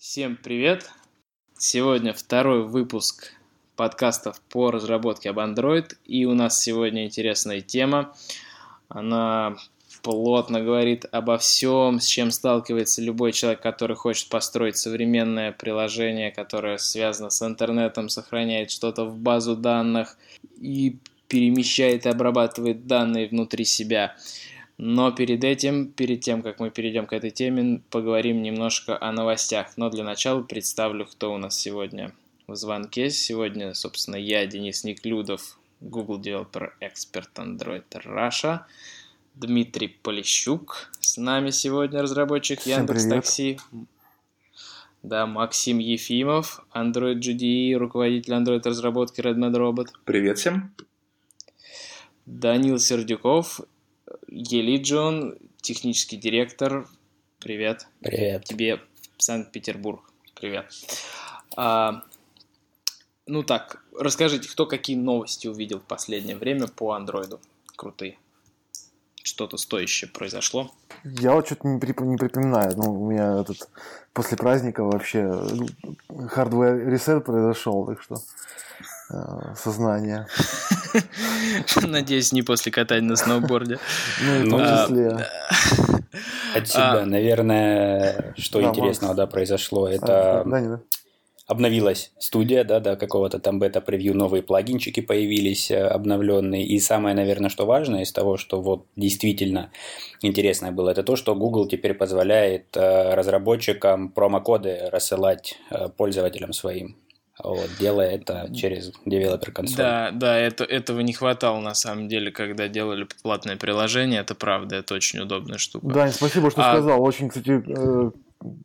Всем привет! Сегодня второй выпуск подкастов по разработке об Android. И у нас сегодня интересная тема. Она плотно говорит обо всем, с чем сталкивается любой человек, который хочет построить современное приложение, которое связано с интернетом, сохраняет что-то в базу данных и перемещает и обрабатывает данные внутри себя. Но перед этим, перед тем, как мы перейдем к этой теме, поговорим немножко о новостях. Но для начала представлю, кто у нас сегодня в звонке. Сегодня, собственно, я, Денис Неклюдов, Google Developer Expert Android Russia. Дмитрий Полищук с нами сегодня, разработчик Яндекс Такси. Да, Максим Ефимов, Android GDE, руководитель Android разработки Redmond Robot. Привет всем. Данил Сердюков, Елиджон, технический директор. Привет. Привет. Тебе в Санкт-Петербург. Привет. А, ну так, расскажите, кто какие новости увидел в последнее время по андроиду? Крутые. Что-то стоящее произошло? Я вот что-то не, прип- не припоминаю. Ну, у меня этот после праздника вообще hardware reset произошел, так что э, сознание. Надеюсь, не после катания на сноуборде. Ну, в том А, числе. От себя, А. наверное, что Да, интересного, да, произошло, А, это да, да. обновилась студия, да, до какого-то там бета-превью, новые плагинчики появились э, обновленные, и самое, наверное, что важное из того, что вот действительно интересное было, это то, что Google теперь позволяет э, разработчикам промокоды рассылать пользователям своим, вот, делая это через девелопер консоль. Да, да, это, этого не хватало на самом деле, когда делали платное приложение. Это правда, это очень удобная штука. Дань, спасибо, что А- сказал. Очень, кстати, э,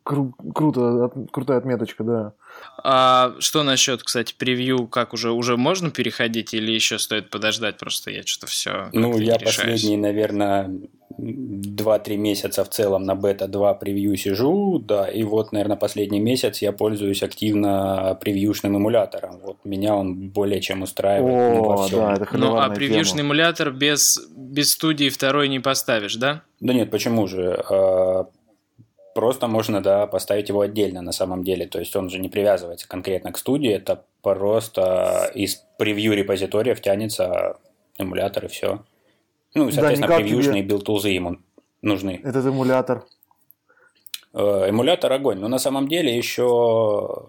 кру- круто, от- крутая отметочка, да. А что насчет, кстати, превью, как уже уже можно переходить или еще стоит подождать? Просто я что-то все. Ну, я последние, наверное, 2-3 месяца в целом на бета-2 превью сижу, да, и вот, наверное, последний месяц я пользуюсь активно превьюшным эмулятором. Вот меня он более чем устраивает ну, во О, всем. да, это Ну, а превьюшный тема. эмулятор без, без студии второй не поставишь, да? Да нет, почему же? Просто можно, да, поставить его отдельно на самом деле. То есть он же не привязывается конкретно к студии, это просто из превью репозиториев тянется эмулятор и все. Ну, и, Да, соответственно, никак preview'шные тебе- build-тулзы ему нужны. Этот эмулятор. Э, Эмулятор огонь. Но на самом деле еще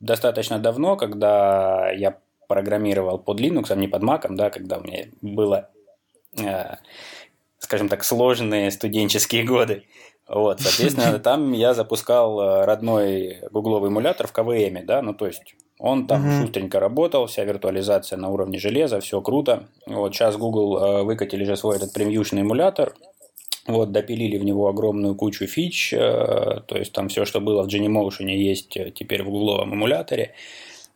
достаточно давно, когда я программировал под Linux, а не под Mac, да, когда у меня было, э, скажем так, сложные студенческие годы. Вот, соответственно, там я запускал э, родной гугловый эмулятор в КВМ, да, ну то есть он там Мгм. шустренько работал, вся виртуализация на уровне железа, все круто. Вот сейчас Google э, выкатили же свой этот премьюшный эмулятор, вот, допилили в него огромную кучу фич, э, то есть там все, что было в Genymotion, есть теперь в гугловом эмуляторе,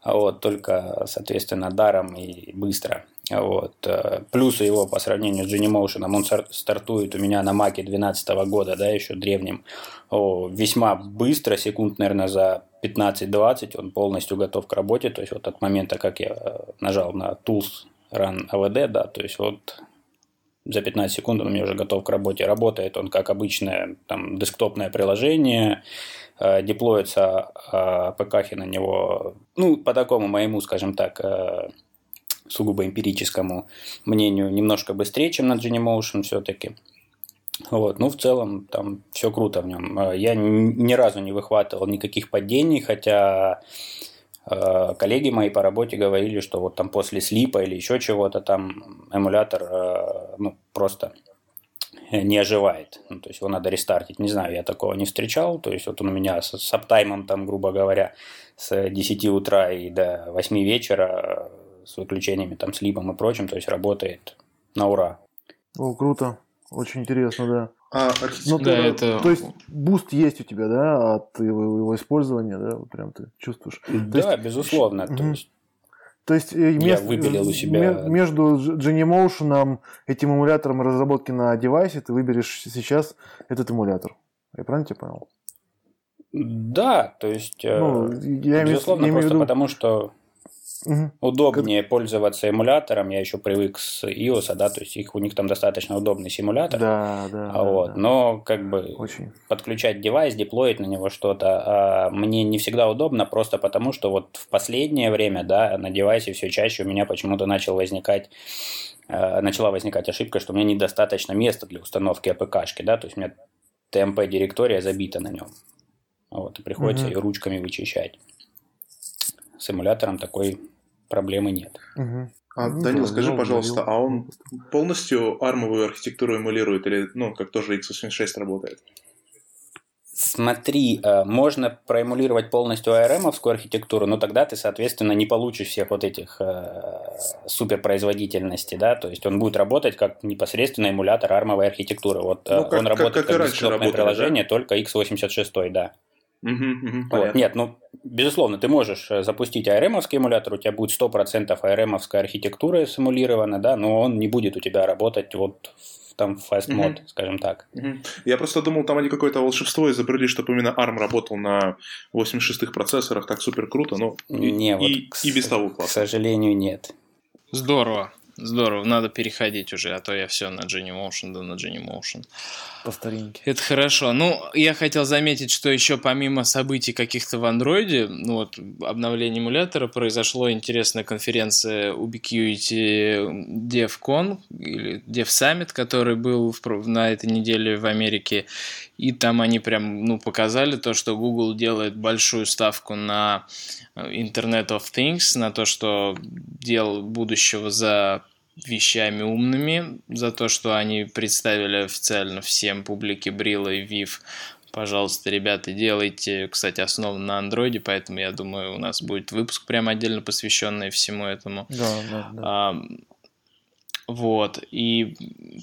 вот, только, соответственно, даром и быстро. Вот. э, Плюсы его по сравнению с Genymotion, он стар- стартует у меня на Маке 2012 года, да, еще древнем, О, весьма быстро, секунд, наверное, за 15-20 он полностью готов к работе, то есть вот от момента, как я э, нажал на Tools Run AVD, да, то есть вот за 15 секунд он у меня уже готов к работе. Работает он как обычное там, десктопное приложение, э, деплоится э, ПКхи на него, ну, по такому моему, скажем так, э, сугубо эмпирическому мнению, немножко быстрее, чем на Genymotion все-таки. Вот, ну, в целом, там все круто в нем. Э, Я ни разу не выхватывал никаких падений, хотя э, коллеги мои по работе говорили, что вот там после слипа или еще чего-то там эмулятор э, ну, просто не оживает. Ну, то есть его надо рестартить. Не знаю, я такого не встречал. То есть вот он у меня с, с uptime'ом, там, грубо говоря, с 10 утра и до 8 вечера с выключениями, там, sleep'ом и прочим, то есть работает на ура. О, круто. Очень интересно, да. А, Ну. Да, ты- это- То есть boost есть у тебя, да, от его, его использования, да, вот прям ты чувствуешь. То да, есть- безусловно. То есть То есть э, мест- выпилил у себя- ме- между Genymotion, этим эмулятором разработки на девайсе, ты выберешь сейчас этот эмулятор. Я правильно тебя понял? Да, то есть, э, Ну, я безусловно, я имею в просто виду, потому что Угу. Удобнее как... пользоваться эмулятором. Я еще привык с iOS, да, то есть их, у них там достаточно удобный симулятор. Да, да. А вот, да. Но как бы Очень. подключать девайс, деплоить на него что-то а мне не всегда удобно, просто потому что вот в последнее время, да, на девайсе все чаще у меня почему-то начал возникать э, начала возникать ошибка, что у меня недостаточно места для установки АПКшки, да, то есть у меня TMP-директория забита на нем. Вот, и приходится угу. ее ручками вычищать. С эмулятором такой проблемы нет. Угу. А, ну, Данил, скажи, пожалуйста, а он полностью армовую архитектуру эмулирует или, ну, как тоже x86 работает? Смотри, э, можно проэмулировать полностью ARM-овскую архитектуру, но тогда ты, соответственно, не получишь всех вот этих э, суперпроизводительности, да, то есть он будет работать как непосредственно эмулятор армовой архитектуры. Вот ну, как, он работает как, как, как приложение, да? только x86, да. Угу, угу, вот. Нет, ну, безусловно, ты можешь э, запустить ARM-овский эмулятор, у тебя будет 100% ARM-овская архитектура симулирована, да, но он не будет у тебя работать вот там fast mode, mm скажем так. mm Я просто думал, там они какое-то волшебство изобрели, чтобы именно ARM работал на 86-х процессорах, так супер круто, но не, и, вот, и, к, и без того классно. К сожалению, нет. Здорово. Здорово, надо переходить уже, а то я все на Genymotion, да на Genymotion. По старинке. Это хорошо. Ну, я хотел заметить, что еще помимо событий каких-то в андроиде, ну вот, обновление эмулятора, произошло интересная конференция Ubiquiti DevCon, или Dev Summit, который был в, на этой неделе в Америке. И там они прям, ну, показали то, что Google делает большую ставку на Internet of Things, на то, что дел будущего за вещами умными, за то, что они представили официально всем публике Брила и Вив. Пожалуйста, ребята, делайте, кстати, основан на андроиде, поэтому я думаю, у нас будет выпуск прямо отдельно посвященный всему этому. Да, да, да. А, вот, и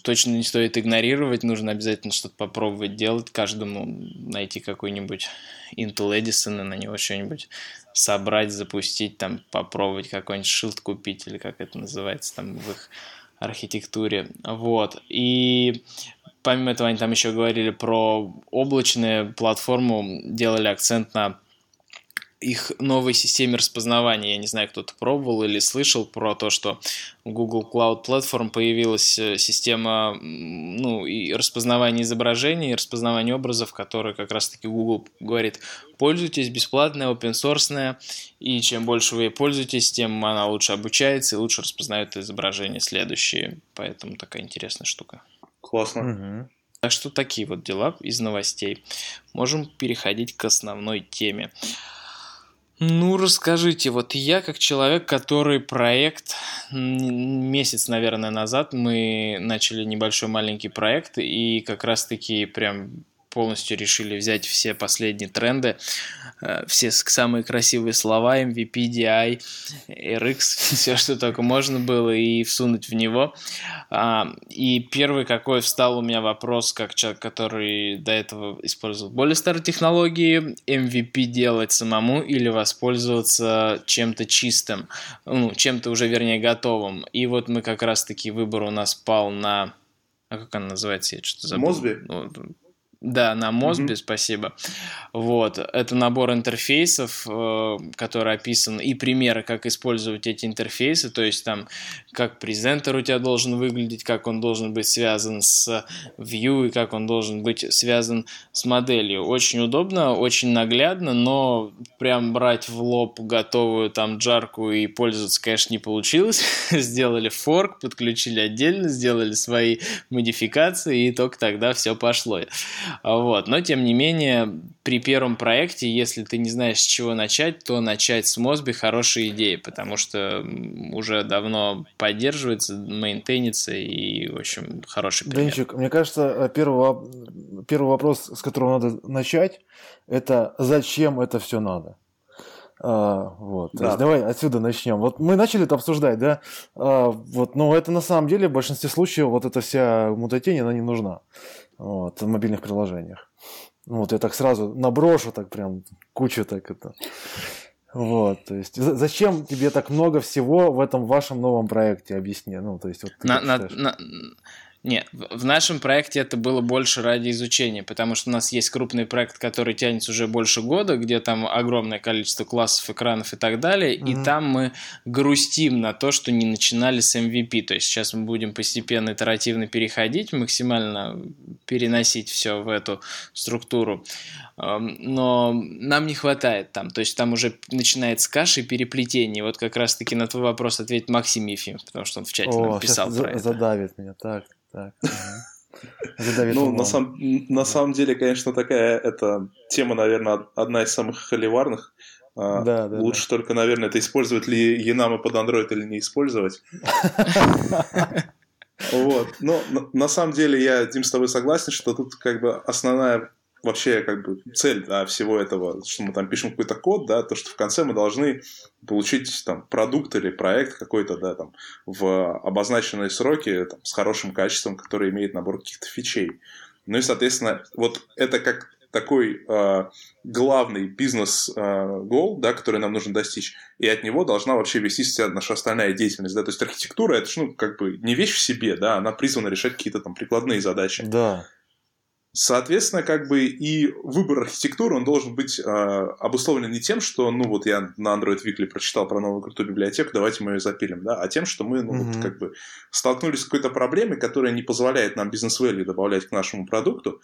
точно не стоит игнорировать, нужно обязательно что-то попробовать делать, каждому найти какой-нибудь Intel Edison и на него что-нибудь собрать, запустить, там, попробовать какой-нибудь шилд купить, или как это называется там в их архитектуре. Вот, и помимо этого они там еще говорили про облачную платформу, делали акцент на их новой системе распознавания. Я не знаю, кто-то пробовал или слышал про то, что в Google Cloud Platform появилась э, система ну, и распознавания изображений, и распознавания образов, которые как раз-таки Google говорит, пользуйтесь, бесплатная, open source, и чем больше вы ей пользуетесь, тем она лучше обучается и лучше распознает изображения следующие. Поэтому такая интересная штука. Классно. Угу. Так что такие вот дела из новостей. Можем переходить к основной теме. Ну, расскажите, вот я как человек, который проект, месяц, наверное, назад мы начали небольшой маленький проект, и как раз-таки прям полностью решили взять все последние тренды, э, все самые красивые слова, MVP, DI, RX, все, что только можно было, и всунуть в него. А, и первый, какой встал у меня вопрос, как человек, который до этого использовал более старые технологии, MVP делать самому или воспользоваться чем-то чистым, ну, чем-то уже, вернее, готовым. И вот мы как раз-таки выбор у нас пал на а как она называется? Я что-то забыл. Мозби? Да, на Мосби, mm-hmm. спасибо. Вот, это набор интерфейсов, э, который описан, и примеры, как использовать эти интерфейсы, то есть там, как презентер у тебя должен выглядеть, как он должен быть связан с view, и как он должен быть связан с моделью. Очень удобно, очень наглядно, но прям брать в лоб готовую там джарку и пользоваться, конечно, не получилось. сделали форк, подключили отдельно, сделали свои модификации, и только тогда все пошло. Вот. Но, тем не менее, при первом проекте, если ты не знаешь, с чего начать, то начать с Мосби хорошая идея, потому что уже давно поддерживается, мейнтейнится и, в общем, хороший пример. Денчик, мне кажется, первый, первый вопрос, с которого надо начать, это зачем это все надо? А, вот. Да. То есть давай отсюда начнем. Вот мы начали это обсуждать, да? А, вот, но это на самом деле в большинстве случаев вот эта вся мутатень, она не нужна вот, в мобильных приложениях. Вот, я так сразу наброшу, так прям кучу так это. Вот, то есть зачем тебе так много всего в этом вашем новом проекте, объясни. Ну, то есть, вот на, на, на, Нет, в нашем проекте это было больше ради изучения, потому что у нас есть крупный проект, который тянется уже больше года, где там огромное количество классов, экранов и так далее, mm-hmm. и там мы грустим на то, что не начинали с MVP, то есть сейчас мы будем постепенно итеративно переходить, максимально переносить все в эту структуру, но нам не хватает там, то есть там уже начинается каша и переплетение, вот как раз-таки на твой вопрос ответит Максим Ефим, потому что он в чате О, нам писал про это. задавит меня, так. Так. Ну, на, сам, на самом деле, конечно, такая эта тема, наверное, одна из самых холиварных. А, да, да, Лучше да. только, наверное, это использовать ли Янамы под Android или не использовать. Вот. Но на самом деле я, Дим, с тобой согласен, что тут как бы основная вообще как бы цель да, всего этого, что мы там пишем какой-то код, да, то, что в конце мы должны получить там продукт или проект какой-то, да, там, в обозначенные сроки там, с хорошим качеством, который имеет набор каких-то фичей. Ну и, соответственно, вот это как такой э, главный бизнес-гол, э, да, который нам нужно достичь, и от него должна вообще вестись вся наша остальная деятельность, да, то есть архитектура это ну, как бы не вещь в себе, да, она призвана решать какие-то там прикладные задачи. Да. Соответственно, как бы и выбор архитектуры, он должен быть э, обусловлен не тем, что, ну, вот я на Android Weekly прочитал про новую крутую библиотеку, давайте мы ее запилим, да, а тем, что мы, ну, mm-hmm. вот, как бы столкнулись с какой-то проблемой, которая не позволяет нам бизнес-value добавлять к нашему продукту,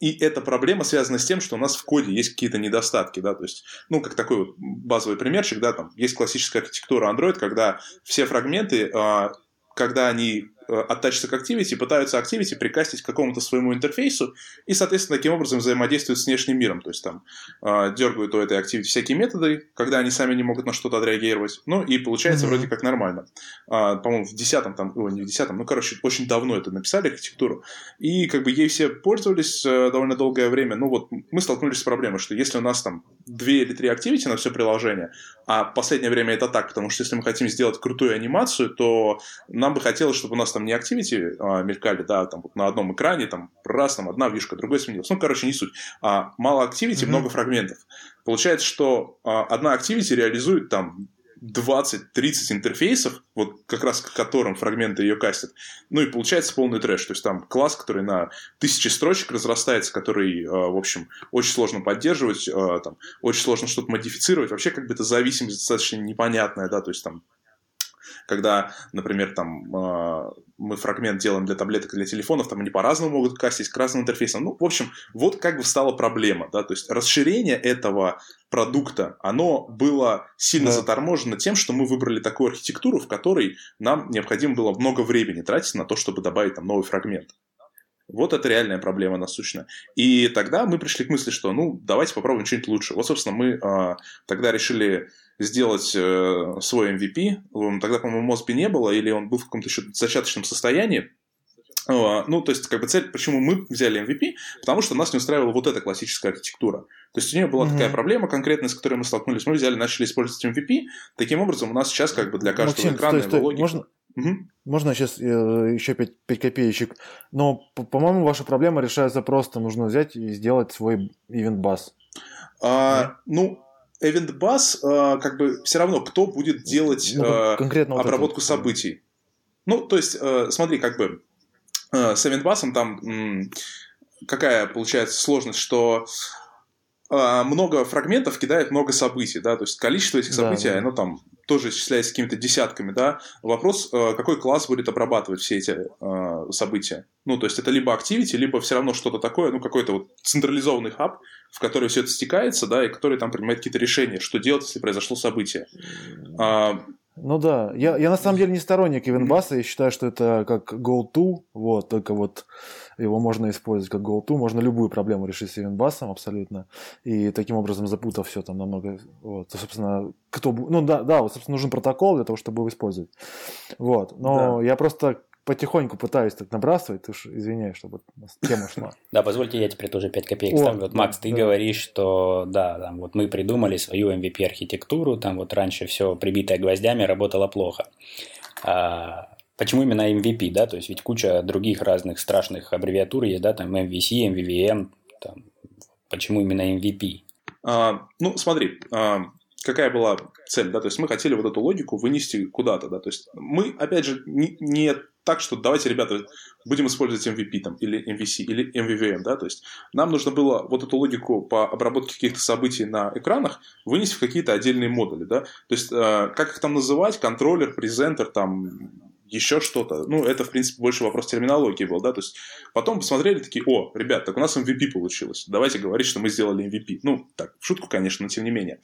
и эта проблема связана с тем, что у нас в коде есть какие-то недостатки, да, то есть, ну, как такой вот базовый примерчик, да, там есть классическая архитектура Android, когда все фрагменты, э, когда они Э, оттачатся к Activity, пытаются Activity прикастить к какому-то своему интерфейсу и, соответственно, таким образом взаимодействуют с внешним миром. То есть там э, дергают у этой Activity всякие методы, когда они сами не могут на что-то отреагировать. Ну, и получается mm-hmm. вроде как нормально. А, по-моему, в десятом там, ой, не в десятом, ну, короче, очень давно это написали, архитектуру. И как бы ей все пользовались э, довольно долгое время. Ну, вот мы столкнулись с проблемой, что если у нас там две или три Activity на все приложение, а в последнее время это так, потому что если мы хотим сделать крутую анимацию, то нам бы хотелось, чтобы у нас там не Activity а, мелькали, да, там вот на одном экране, там раз, там одна вишка, другой сменилась. Ну, короче, не суть. А мало Activity, mm-hmm. много фрагментов. Получается, что а, одна Activity реализует там 20-30 интерфейсов, вот как раз к которым фрагменты ее кастят. Ну и получается полный трэш. То есть там класс, который на тысячи строчек разрастается, который, а, в общем, очень сложно поддерживать, а, там, очень сложно что-то модифицировать. Вообще как бы это зависимость достаточно непонятная, да, то есть там когда, например, там э, мы фрагмент делаем для таблеток и для телефонов, там они по-разному могут кастить, к разным интерфейсам. Ну, в общем, вот как бы стала проблема, да, то есть расширение этого продукта, оно было сильно да. заторможено тем, что мы выбрали такую архитектуру, в которой нам необходимо было много времени тратить на то, чтобы добавить там новый фрагмент. Вот это реальная проблема насущная. И тогда мы пришли к мысли, что ну давайте попробуем что-нибудь лучше. Вот, собственно, мы э, тогда решили сделать э, свой MVP. Тогда, по-моему, Мосби не было, или он был в каком-то еще зачаточном состоянии. Ну, то есть, как бы цель, почему мы взяли MVP, потому что нас не устраивала вот эта классическая архитектура. То есть, у нее была mm-hmm. такая проблема конкретная, с которой мы столкнулись. Мы взяли, начали использовать MVP. Таким образом, у нас сейчас как бы для каждого Максим, экрана стой, стой. Можно, угу. можно сейчас еще 5, 5 копеечек? Но, по-моему, ваша проблема решается просто. Нужно взять и сделать свой event bus. А, mm-hmm. Ну, Event Bus, э, как бы все равно, кто будет делать ну, э, конкретно обработку вот событий. Ну, то есть, э, смотри, как бы с Event Bus там какая получается сложность, что много фрагментов кидает много событий, да, то есть количество этих событий, да, да. оно там тоже исчисляется какими-то десятками, да. Вопрос, какой класс будет обрабатывать все эти события. Ну, то есть это либо Activity, либо все равно что-то такое, ну, какой-то вот централизованный хаб, в который все это стекается, да, и который там принимает какие-то решения, что делать, если произошло событие. А, ну да, я, я на самом деле не сторонник Ивенбаса, я считаю, что это как go-to, вот, только вот его можно использовать как go-to, можно любую проблему решить с Ивенбасом абсолютно, и таким образом запутав все там намного, вот, собственно, кто, ну да, да, вот, собственно, нужен протокол для того, чтобы его использовать, вот, но да. я просто потихоньку пытаюсь так набрасывать, ты уж извиняюсь, чтобы тема шла. Да, позвольте, я теперь тоже 5 копеек ставлю. Вот, Макс, ты говоришь, что да, там вот мы придумали свою MVP-архитектуру, там вот раньше все прибитое гвоздями работало плохо. А, почему именно MVP, да, то есть ведь куча других разных страшных аббревиатур есть, да, там MVC, MVVM, там, почему именно MVP? А, ну, смотри, а, какая была цель, да, то есть мы хотели вот эту логику вынести куда-то, да, то есть мы, опять же, не, не так, что давайте, ребята, будем использовать MVP там, или MVC, или MVVM, да, то есть нам нужно было вот эту логику по обработке каких-то событий на экранах вынести в какие-то отдельные модули, да, то есть э, как их там называть, контроллер, презентер, там, еще что-то. Ну, это, в принципе, больше вопрос терминологии был, да, то есть потом посмотрели такие, о, ребят, так у нас MVP получилось, давайте говорить, что мы сделали MVP. Ну, так, в шутку, конечно, но тем не менее.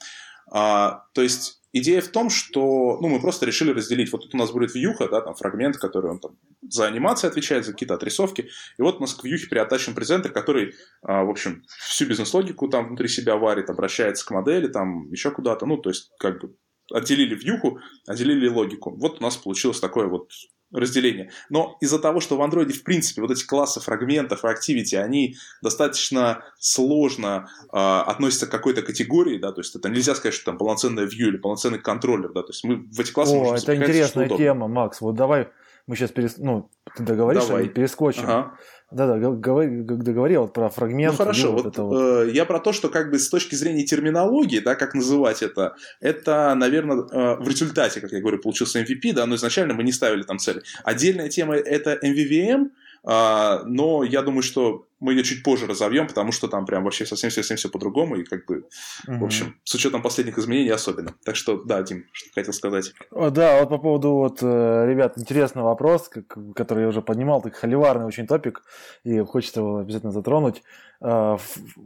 А, то есть идея в том, что ну, мы просто решили разделить. Вот тут у нас будет вьюха, да, там фрагмент, который он там за анимацию отвечает, за какие-то отрисовки. И вот у нас к вьюхе приотачен презентер, который, а, в общем, всю бизнес-логику там внутри себя варит, обращается к модели, там еще куда-то. Ну, то есть, как бы отделили вьюху, отделили логику. Вот у нас получилось такое вот разделение. Но из-за того, что в андроиде, в принципе, вот эти классы фрагментов и activity, они достаточно сложно э, относятся к какой-то категории, да, то есть это нельзя сказать, что там полноценная view или полноценный контроллер, да, то есть мы в эти классы О, это интересная тема, Макс, вот давай мы сейчас перес... ну, ты договоришь, Давай. перескочим. Ага. Да-да, говори, договорил про фрагмент. Ну хорошо, вот, вот, вот. Э, я про то, что как бы с точки зрения терминологии, да, как называть это, это, наверное, э, в результате, как я говорю, получился MVP, да, но изначально мы не ставили там цели. Отдельная тема это MVVM, но я думаю, что мы ее чуть позже разовьем, потому что там прям вообще совсем-совсем все по-другому, и как бы, угу. в общем, с учетом последних изменений особенно. Так что, да, Дим, что хотел сказать. О, да, вот по поводу, вот, э, ребят, интересный вопрос, который я уже поднимал, так холиварный очень топик, и хочется его обязательно затронуть. А,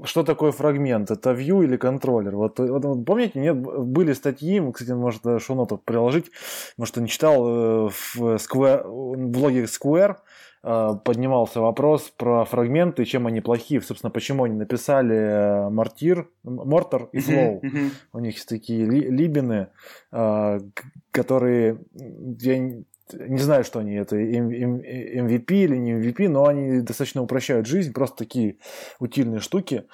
что такое фрагмент? Это view или контроллер? Вот, вот, вот помните, нет, были статьи, кстати, может, шоу-ноту приложить, может, не читал, э, в, Square, в блоге Square, Э, поднимался вопрос про фрагменты, чем они плохие. Собственно, почему они написали э, Мортир, Мортор и Флоу. У них есть такие либины, э, которые... Я не знаю, что они, это MVP или не MVP, но они достаточно упрощают жизнь, просто такие утильные штуки.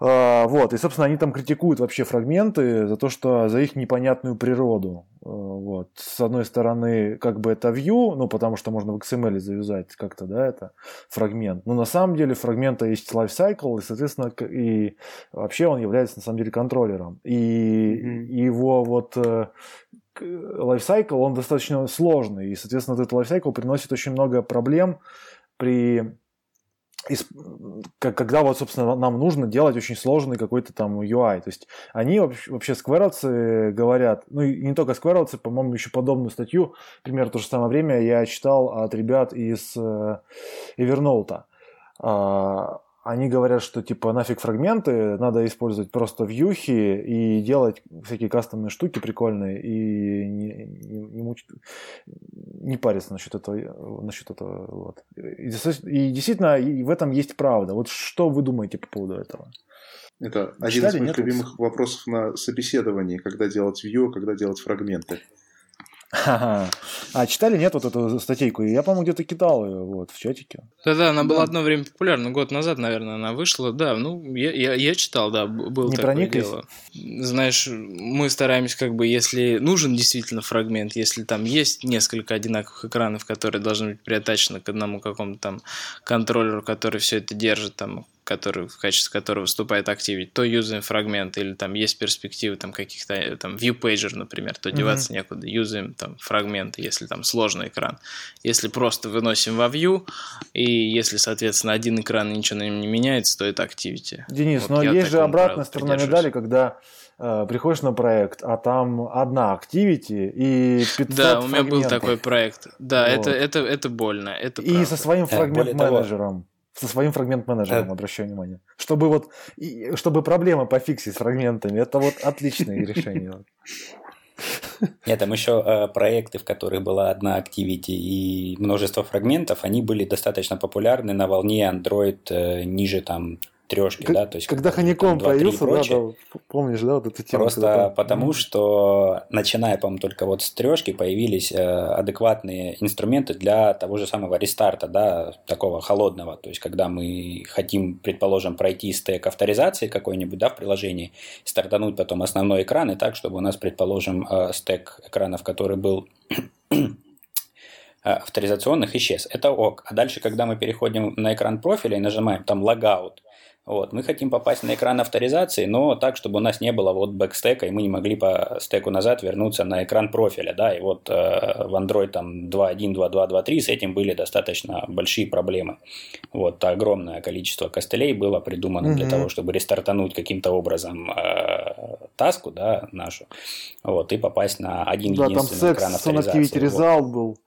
А, вот, и, собственно, они там критикуют вообще фрагменты за то, что за их непонятную природу. А, вот. С одной стороны, как бы это view, ну, потому что можно в XML завязать как-то, да, это фрагмент. Но на самом деле фрагмента есть lifecycle, и, соответственно, и вообще он является, на самом деле, контроллером. И mm-hmm. его вот э, lifecycle, он достаточно сложный, и, соответственно, этот lifecycle приносит очень много проблем при когда вот, собственно, нам нужно делать очень сложный какой-то там UI. То есть они вообще, вообще скверовцы говорят, ну и не только скверовцы, по-моему, еще подобную статью, примерно в то же самое время я читал от ребят из э, Evernote они говорят, что типа нафиг фрагменты, надо использовать просто вьюхи и делать всякие кастомные штуки прикольные и не, не, не, муч... не париться насчет этого. Насчет этого вот. и, и действительно, и в этом есть правда. Вот что вы думаете по поводу этого? Это один Читали, из моих нет? любимых вопросов на собеседовании, когда делать view, когда делать фрагменты. А читали, нет, вот эту статейку? Я, по-моему, где-то кидал ее вот, в чатике. Да-да, она была одно время популярна, год назад, наверное, она вышла. Да, ну, я, я, я читал, да, был Не такое прониклись? дело. Знаешь, мы стараемся, как бы, если нужен действительно фрагмент, если там есть несколько одинаковых экранов, которые должны быть приотачены к одному какому-то там контроллеру, который все это держит, там, который, в качестве которого выступает Activity, то юзаем фрагмент, или там есть перспективы там каких-то, э, там, view pager, например, то деваться mm-hmm. некуда, юзаем там фрагменты, если там сложный экран. Если просто выносим во view, и если, соответственно, один экран и ничего на нем не меняется, то это Activity. Денис, вот но есть же обратная сторона медали, когда э, приходишь на проект, а там одна Activity и 500 Да, у меня был такой проект. Да, вот. это, это, это больно. Это и правда. со своим фрагмент-менеджером со своим фрагмент-менеджером, обращаю внимание. Чтобы вот, и, чтобы проблемы пофиксить с фрагментами, это вот отличное решение. Нет, там еще э, проекты, в которых была одна Activity и множество фрагментов, они были достаточно популярны на волне Android э, ниже там трешки, да, то есть когда Honeycomb появился, да, да, помнишь, да, вот эту тему. Просто когда... потому, что начиная, по-моему, только вот с трешки появились э, адекватные инструменты для того же самого рестарта, да, такого холодного, то есть когда мы хотим, предположим, пройти стек авторизации какой-нибудь, да, в приложении, стартануть потом основной экран и так, чтобы у нас, предположим, э, стек экранов, который был э, авторизационных исчез. Это ок. А дальше, когда мы переходим на экран профиля и нажимаем там логаут, Вот, мы хотим попасть на экран авторизации, но так, чтобы у нас не было вот бэкстека, и мы не могли по стеку назад вернуться на экран профиля, да, и вот э, в Android там 2.1, 2.2, 2.3 с этим были достаточно большие проблемы. Вот, огромное количество костылей было придумано mm-hmm. для того, чтобы рестартануть каким-то образом э, таску, да, нашу, вот, и попасть на один да, единственный там экран авторизации. Result вот. был.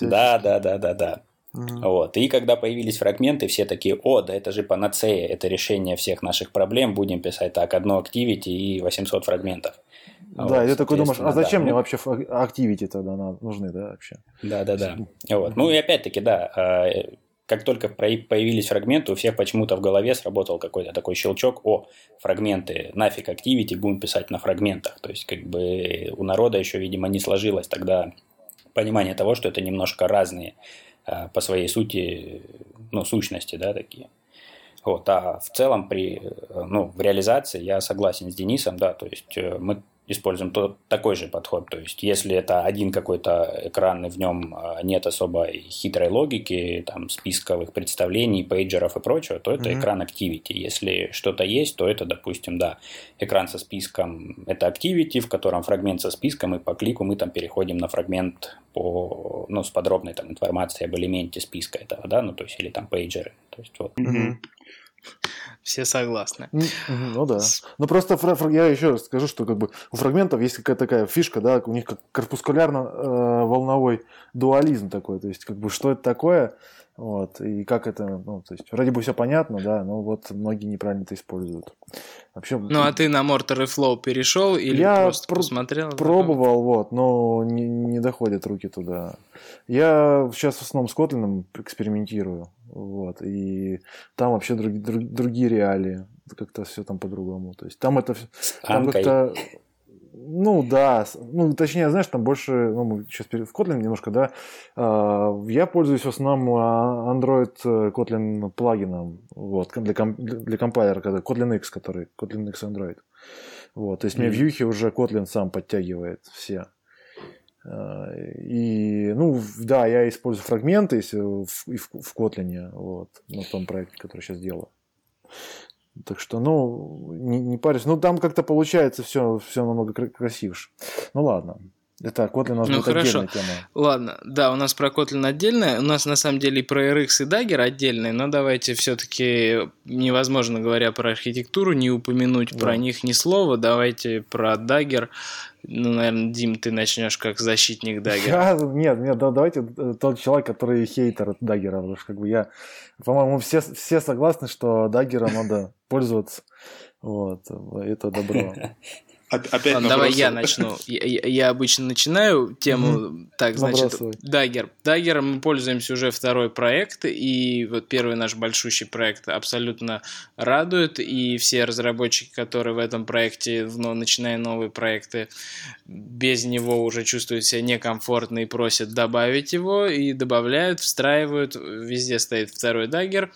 Да, да, да, да, да. Mm-hmm. Вот. И когда появились фрагменты, все такие, о, да это же панацея, это решение всех наших проблем, будем писать так, одно activity и 800 фрагментов. Да, вот, и ты такой думаешь, а зачем да. мне вообще activity тогда нужны, да, вообще? Да, да, да. Вот. Ну и опять-таки, да, а, как только появились фрагменты, у всех почему-то в голове сработал какой-то такой щелчок, о, фрагменты, нафиг activity, будем писать на фрагментах. То есть, как бы у народа еще, видимо, не сложилось тогда понимание того, что это немножко разные по своей сути, ну, сущности, да, такие. Вот, а в целом при, э, ну, в реализации я согласен с Денисом, да, то есть э, мы используем то, такой же подход. То есть, если это один какой-то экран, и в нем а, нет особой хитрой логики, там, списковых представлений, пейджеров и прочего, то это mm-hmm. экран Activity. Если что-то есть, то это, допустим, да, экран со списком – это Activity, в котором фрагмент со списком, и по клику мы там переходим на фрагмент по, ну, с подробной там информацией об элементе списка этого, да, ну, то есть, или там пейджеры. То есть, вот. Mm-hmm. Все согласны. Ну да. Ну просто я еще раз скажу, что как бы у фрагментов есть какая-то такая фишка, да, у них как корпускулярно-волновой э, дуализм такой. То есть, как бы, что это такое, вот, и как это, ну, то есть, вроде бы все понятно, да, но вот многие неправильно это используют. Вообще, ну, а ты на Mortar и Flow перешел или я просто пр- посмотрел? Пробовал, вот, но не, не доходят руки туда. Я сейчас в основном с Kotlin экспериментирую, вот, и там вообще друг, друг, другие реалии, как-то все там по-другому. То есть там это... Там как-то ну да, ну точнее, знаешь, там больше, ну мы сейчас в Kotlin немножко, да, э, я пользуюсь в основном а, Android э, Kotlin плагином, вот, для, комп, для компайлера, когда Kotlin X, который, Kotlin X Android. Вот, то есть mm-hmm. мне вьюхи уже Kotlin сам подтягивает все. И, ну, да, я использую фрагменты если в, в, в Kotlin, вот, на том проекте, который сейчас делаю. Так что, ну, не, не парюсь. Ну, там как-то получается все, все намного красивше. Ну, ладно. Это Kotlin у нас ну, будет хорошо. отдельная тема. Ладно, да, у нас про Kotlin отдельная. У нас на самом деле и про RX и Dagger отдельные, но давайте все-таки невозможно, говоря про архитектуру, не упомянуть да. про них ни слова. Давайте про Dagger. Ну, наверное, Дим, ты начнешь как защитник Даггера. нет, нет, да, давайте э, тот человек, который хейтер Даггера, потому что как бы я, по-моему, все, все согласны, что Даггером надо пользоваться. Вот, это добро. Опять Ладно, давай я начну. Я, я обычно начинаю тему. Mm-hmm. Так, значит, Dagger. Dagger мы пользуемся уже второй проект, и вот первый наш большущий проект абсолютно радует, и все разработчики, которые в этом проекте, ну, начиная новые проекты, без него уже чувствуют себя некомфортно и просят добавить его, и добавляют, встраивают, везде стоит второй Dagger.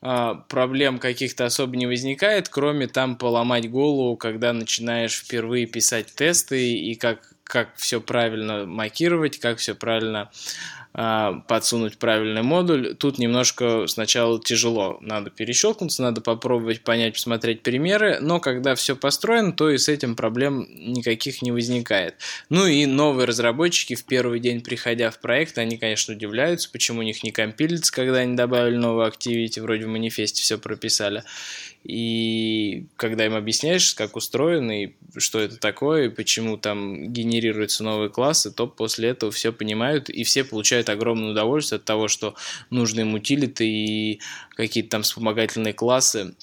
А, проблем каких-то особо не возникает, кроме там поломать голову, когда начинаешь впервые писать тесты и как, как все правильно макировать, как все правильно подсунуть правильный модуль. Тут немножко сначала тяжело. Надо перещелкнуться, надо попробовать понять, посмотреть примеры, но когда все построено, то и с этим проблем никаких не возникает. Ну и новые разработчики в первый день, приходя в проект, они, конечно, удивляются, почему у них не компилится, когда они добавили новую Activity, вроде в манифесте все прописали. И когда им объясняешь, как устроено и что это такое, и почему там генерируются новые классы, то после этого все понимают, и все получают огромное удовольствие от того, что нужны им утилиты и какие-то там вспомогательные классы,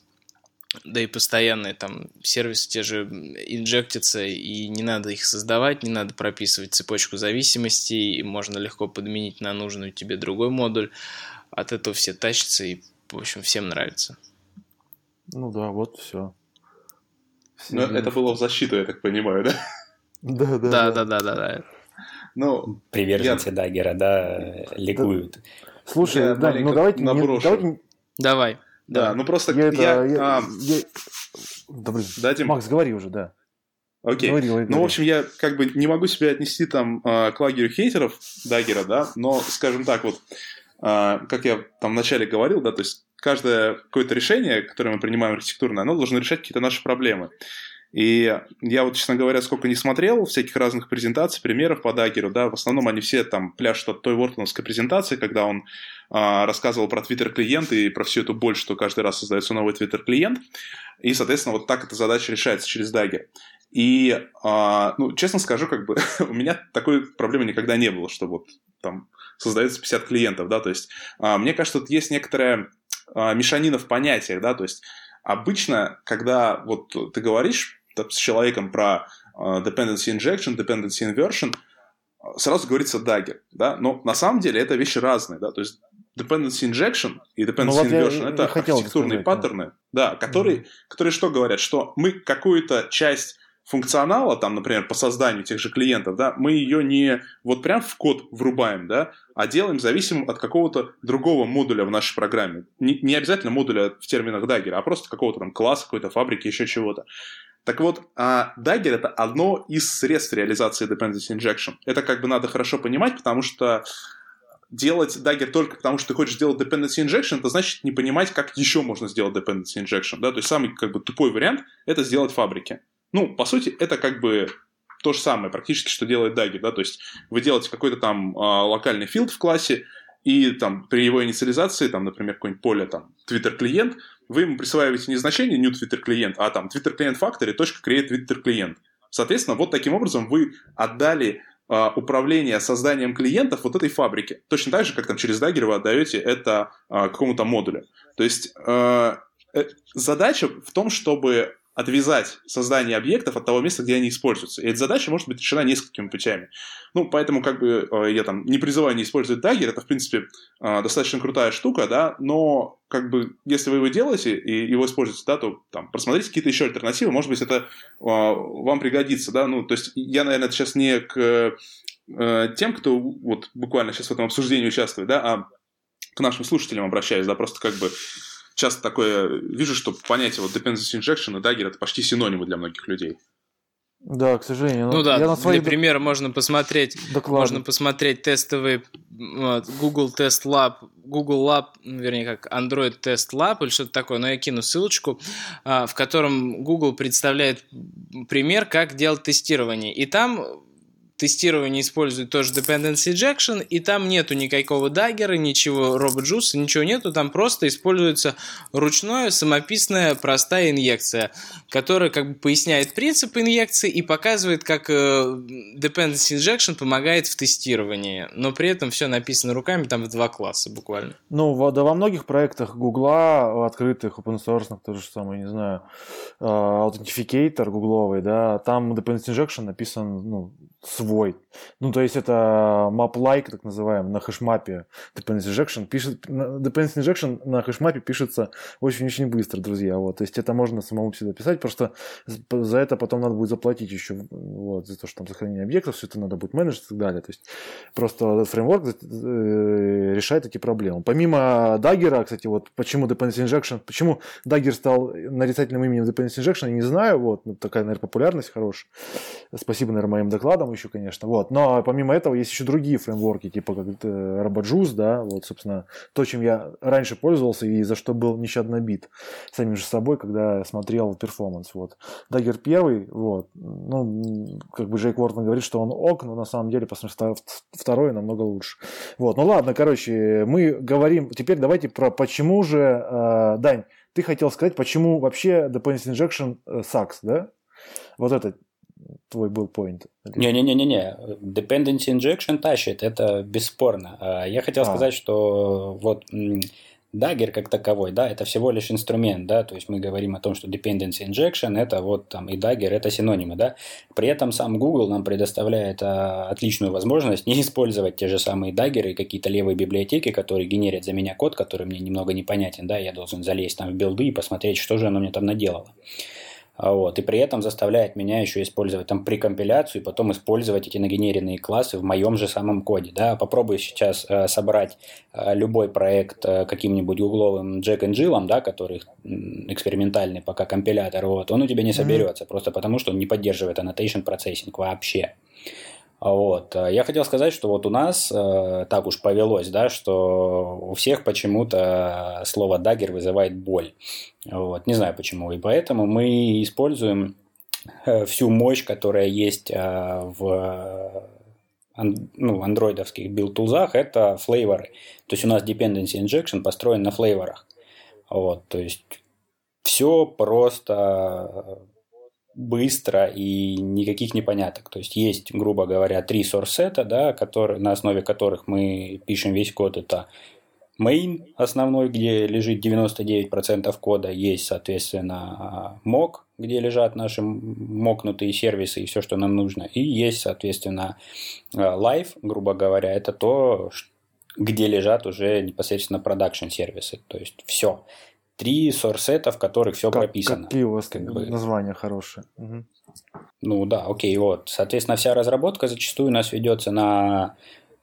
да и постоянные там сервисы те же инжектятся, и не надо их создавать, не надо прописывать цепочку зависимостей, и можно легко подменить на нужный тебе другой модуль. От этого все тащатся, и, в общем, всем нравится. Ну да, вот все. все ну, это было в защиту, я так понимаю, да? Да, да, да, да, да, да. да. Ну, Приверженцы я... Даггера, да, ликуют. Слушай, я да, ну давайте, не, давайте... Давай. Да, да, ну просто я... я, это, я, а... я... Да, блин, да, Тим? Макс, говори уже, да. Окей. Говори, говори, ну, в общем, я как бы не могу себя отнести там а, к лагерю хейтеров Даггера, да, но, скажем так, вот, а, как я там вначале говорил, да, то есть каждое какое-то решение, которое мы принимаем архитектурно, оно должно решать какие-то наши проблемы. И я вот, честно говоря, сколько не смотрел всяких разных презентаций, примеров по Даггеру, да, в основном они все там пляшут от той Вортоновской презентации, когда он а, рассказывал про Twitter-клиент и про всю эту боль, что каждый раз создается новый Twitter-клиент. И, соответственно, вот так эта задача решается через Dagger. И, а, ну, честно скажу, как бы у меня такой проблемы никогда не было, что вот там создается 50 клиентов, да, то есть а, мне кажется, тут есть некоторая мешанина в понятиях, да, то есть обычно, когда вот ты говоришь с человеком про uh, dependency injection, dependency inversion, сразу говорится dagger, да, но на самом деле это вещи разные, да, то есть dependency injection и dependency ну, вот inversion это архитектурные сказать, паттерны, да, да которые, mm-hmm. которые что говорят, что мы какую-то часть функционала, там, например, по созданию тех же клиентов, да, мы ее не вот прям в код врубаем, да, а делаем зависимым от какого-то другого модуля в нашей программе. Не, не обязательно модуля в терминах Dagger, а просто какого-то там класса, какой-то фабрики, еще чего-то. Так вот, а Dagger это одно из средств реализации dependency injection. Это как бы надо хорошо понимать, потому что делать Dagger только потому, что ты хочешь сделать dependency injection, это значит не понимать, как еще можно сделать dependency injection. Да? То есть самый как бы тупой вариант — это сделать фабрики. Ну, по сути, это как бы то же самое практически, что делает Dagger, да, то есть вы делаете какой-то там а, локальный филд в классе, и там при его инициализации, там, например, какое-нибудь поле, там, Twitter клиент, вы ему присваиваете не значение new Twitter клиент, а там Twitter клиент factory, точка create Twitter клиент. Соответственно, вот таким образом вы отдали э, управление созданием клиентов вот этой фабрике. Точно так же, как там через Dagger вы отдаете это э, какому-то модулю. То есть э, э задача в том, чтобы отвязать создание объектов от того места, где они используются. И эта задача может быть решена несколькими путями. Ну, поэтому как бы э, я там не призываю не использовать Dagger, это, в принципе, э, достаточно крутая штука, да, но как бы если вы его делаете и его используете, да, то там просмотрите какие-то еще альтернативы, может быть, это э, вам пригодится, да, ну, то есть я, наверное, сейчас не к тем, кто вот буквально сейчас в этом обсуждении участвует, да, а к нашим слушателям обращаюсь, да, просто как бы часто такое вижу, что понятие вот dependency injection и dagger это почти синонимы для многих людей. Да, к сожалению. Ну да, я на свои... для примера можно посмотреть, Доклады. можно посмотреть тестовый вот, Google Test Lab, Google Lab, вернее как Android Test Lab или что-то такое, но я кину ссылочку, а, в котором Google представляет пример, как делать тестирование. И там тестирование использует тоже dependency injection, и там нету никакого даггера, ничего робот-джуса, ничего нету, там просто используется ручное, самописная, простая инъекция, которая как бы поясняет принцип инъекции и показывает, как э, dependency injection помогает в тестировании, но при этом все написано руками, там в два класса буквально. Ну, да, во многих проектах Гугла, открытых, open source, то же самое, не знаю, э, Authenticator гугловый, да, там dependency injection написан, ну, свой. Ну, то есть это map-like, так называемый, на хэшмапе dependency injection. Пишет, dependency injection на хэшмапе пишется очень-очень быстро, друзья. Вот. То есть это можно самому всегда писать, просто за это потом надо будет заплатить еще, вот, за то, что там сохранение объектов, все это надо будет менеджить и так далее. То есть просто фреймворк э, решает эти проблемы. Помимо Dagger, кстати, вот почему dependency injection, почему Dagger стал нарицательным именем dependency injection, я не знаю, вот, такая, наверное, популярность хорошая. Спасибо, наверное, моим докладам еще, конечно. Вот. Но помимо этого есть еще другие фреймворки, типа как RoboJuice, да, вот, собственно, то, чем я раньше пользовался и за что был нещадно бит самим же собой, когда смотрел перформанс, вот. Dagger первый, вот, ну, как бы Джейк Уортон говорит, что он ок, но на самом деле, посмотрим, второй намного лучше. Вот, ну ладно, короче, мы говорим, теперь давайте про почему же, э, Дань, ты хотел сказать, почему вообще Dependency Injection э, sucks, да? Вот это твой был point. Не-не-не-не, dependency injection тащит, это бесспорно. А, я хотел а. сказать, что вот Dagger как таковой, да, это всего лишь инструмент, да, то есть мы говорим о том, что dependency injection это вот там и Dagger это синонимы, да. При этом сам Google нам предоставляет а, отличную возможность не использовать те же самые Dagger и какие-то левые библиотеки, которые генерят за меня код, который мне немного непонятен, да, я должен залезть там в билды и посмотреть, что же оно мне там наделало. А вот, и при этом заставляет меня еще использовать там прекомпиляцию и потом использовать эти нагенеренные классы в моем же самом коде. Да? Попробую сейчас э, собрать э, любой проект э, каким-нибудь гугловым Jack and Jill, да, который экспериментальный пока компилятор, вот, он у тебя не соберется, mm-hmm. просто потому что он не поддерживает annotation processing вообще. Вот. Я хотел сказать, что вот у нас э, так уж повелось, да, что у всех почему-то слово «дагер» вызывает боль. Вот. Не знаю почему. И поэтому мы используем э, всю мощь, которая есть э, в ну, андроидовских билд-тулзах, это флейворы. То есть у нас dependency injection построен на флейворах. Вот, то есть все просто быстро и никаких непоняток. То есть есть, грубо говоря, три source да, которые, на основе которых мы пишем весь код. Это main основной, где лежит 99% кода. Есть, соответственно, mock, где лежат наши мокнутые сервисы и все, что нам нужно. И есть, соответственно, live, грубо говоря, это то, где лежат уже непосредственно продакшн сервисы. То есть все три сорсета, в которых все как, прописано. Какие у вас как бы... названия хорошие. Угу. Ну да, окей, вот. Соответственно, вся разработка зачастую у нас ведется на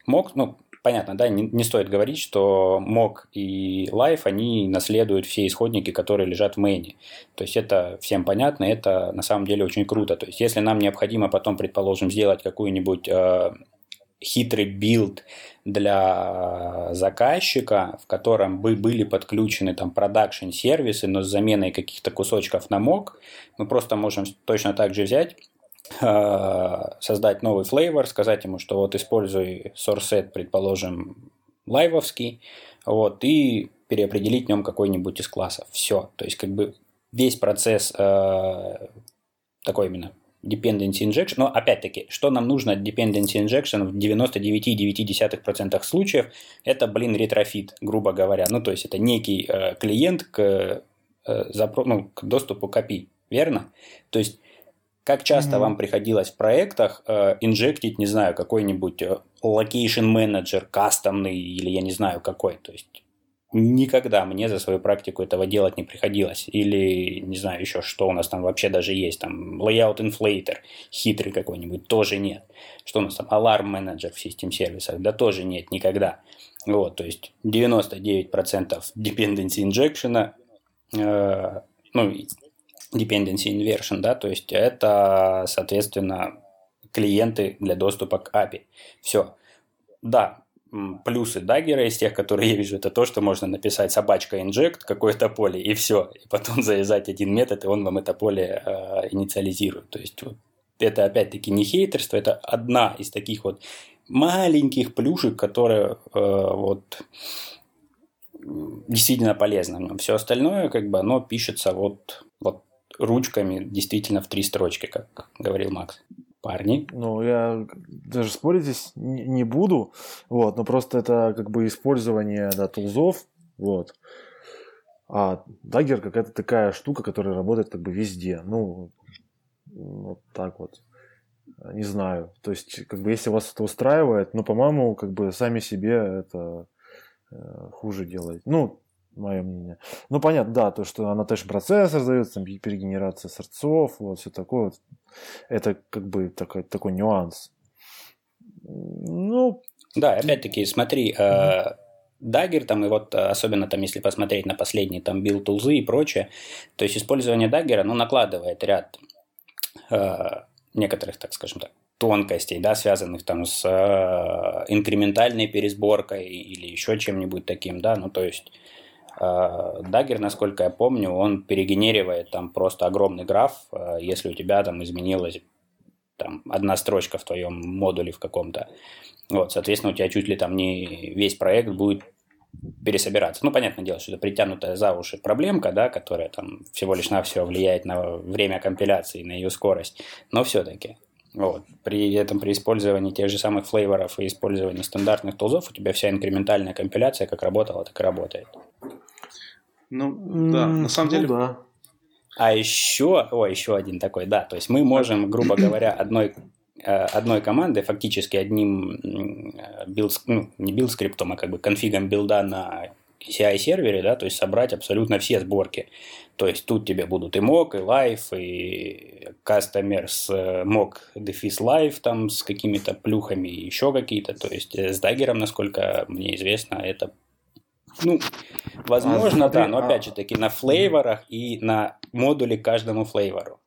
mock, ну, понятно, да, не, не стоит говорить, что mock и live, они наследуют все исходники, которые лежат в main'е. То есть это всем понятно, это на самом деле очень круто. То есть если нам необходимо потом, предположим, сделать какую-нибудь э, хитрый build для заказчика, в котором бы были подключены там production сервисы, но с заменой каких-то кусочков на mock, мы просто можем точно так же взять э, создать новый flavor, сказать ему, что вот используй source set, предположим, live'овский, вот, и переопределить в нем какой-нибудь из классов. Все. То есть, как бы весь процесс э, такой именно dependency injection. Но опять-таки, что нам нужно от dependency injection в 99,9% случаев, это, блин, Retrofit, грубо говоря. Ну, то есть, это некий э, клиент к, э, запро- ну, к доступу к API, верно? То есть, как часто mm-hmm. вам приходилось в проектах э, инжектить, не знаю, какой-нибудь э, location менеджер кастомный или я не знаю какой, то есть никогда мне за свою практику этого делать не приходилось. Или, не знаю, еще что у нас там вообще даже есть, там, layout inflator, хитрый какой-нибудь, тоже нет. Что у нас там, alarm менеджер в систем сервисах, да тоже нет, никогда. Вот, то есть 99% dependency injection, э, ну, dependency inversion, да, то есть это, соответственно, клиенты для доступа к API. Все. Да, плюсы даггера из тех, которые я вижу, это то, что можно написать собачка inject какое-то поле и все, и потом завязать один метод, и он вам это поле э, инициализирует. То есть вот, это опять-таки не хейтерство, это одна из таких вот маленьких плюшек, которые э, вот действительно полезно в. Все остальное, как бы, оно пишется вот, вот ручками действительно в три строчки, как говорил Макс парни. Ну, я даже спорить здесь не буду, вот, но просто это как бы использование, да, тулзов, вот. А Dagger какая-то такая штука, которая работает как бы везде. Ну, вот так вот. Не знаю. То есть, как бы, если вас это устраивает, ну, по-моему, как бы сами себе это э, хуже делаете. Ну, мое мнение. Ну, понятно, да, то, что annotation processor сдается, там, перегенерация source'ов, вот, все такое. Вот. Это как бы такой, такой нюанс. Ну... Да, опять-таки, смотри, mm-hmm. Dagger, там, и вот особенно там, если посмотреть на последние там build тулзы и прочее, то есть использование Dagger, ну, накладывает ряд э, некоторых, так скажем так, тонкостей, да, связанных там с э, инкрементальной пересборкой или еще чем-нибудь таким, да, ну, то есть Dagger, насколько я помню, он перегенеривает там просто огромный граф, э, если у тебя там изменилась там одна строчка в твоем модуле в каком-то. Вот, соответственно, у тебя чуть ли там не весь проект будет пересобираться. Ну, понятное дело, что это притянутая за уши проблемка, да, которая там всего лишь навсего влияет на время компиляции, на ее скорость, но все-таки. Вот. При этом при использовании тех же самых флейворов и использовании стандартных тулзов у тебя вся инкрементальная компиляция как работала, так и работает. Ну, да, на самом ну, деле... да. А еще, о, еще один такой, да, то есть мы можем, грубо говоря, одной э, одной командой, фактически одним build, ну, не build скриптом, а как бы конфигом build'а на CI-сервере, да, то есть собрать абсолютно все сборки. То есть тут тебе будут и mock, и live, и customer с э, mock дефис live там с какими-то плюхами, и еще какие-то. То есть э, с Dagger'ом, насколько мне известно, это ну, возможно, а, да, но опять же таки на флейворах и на модуле каждому флейвору.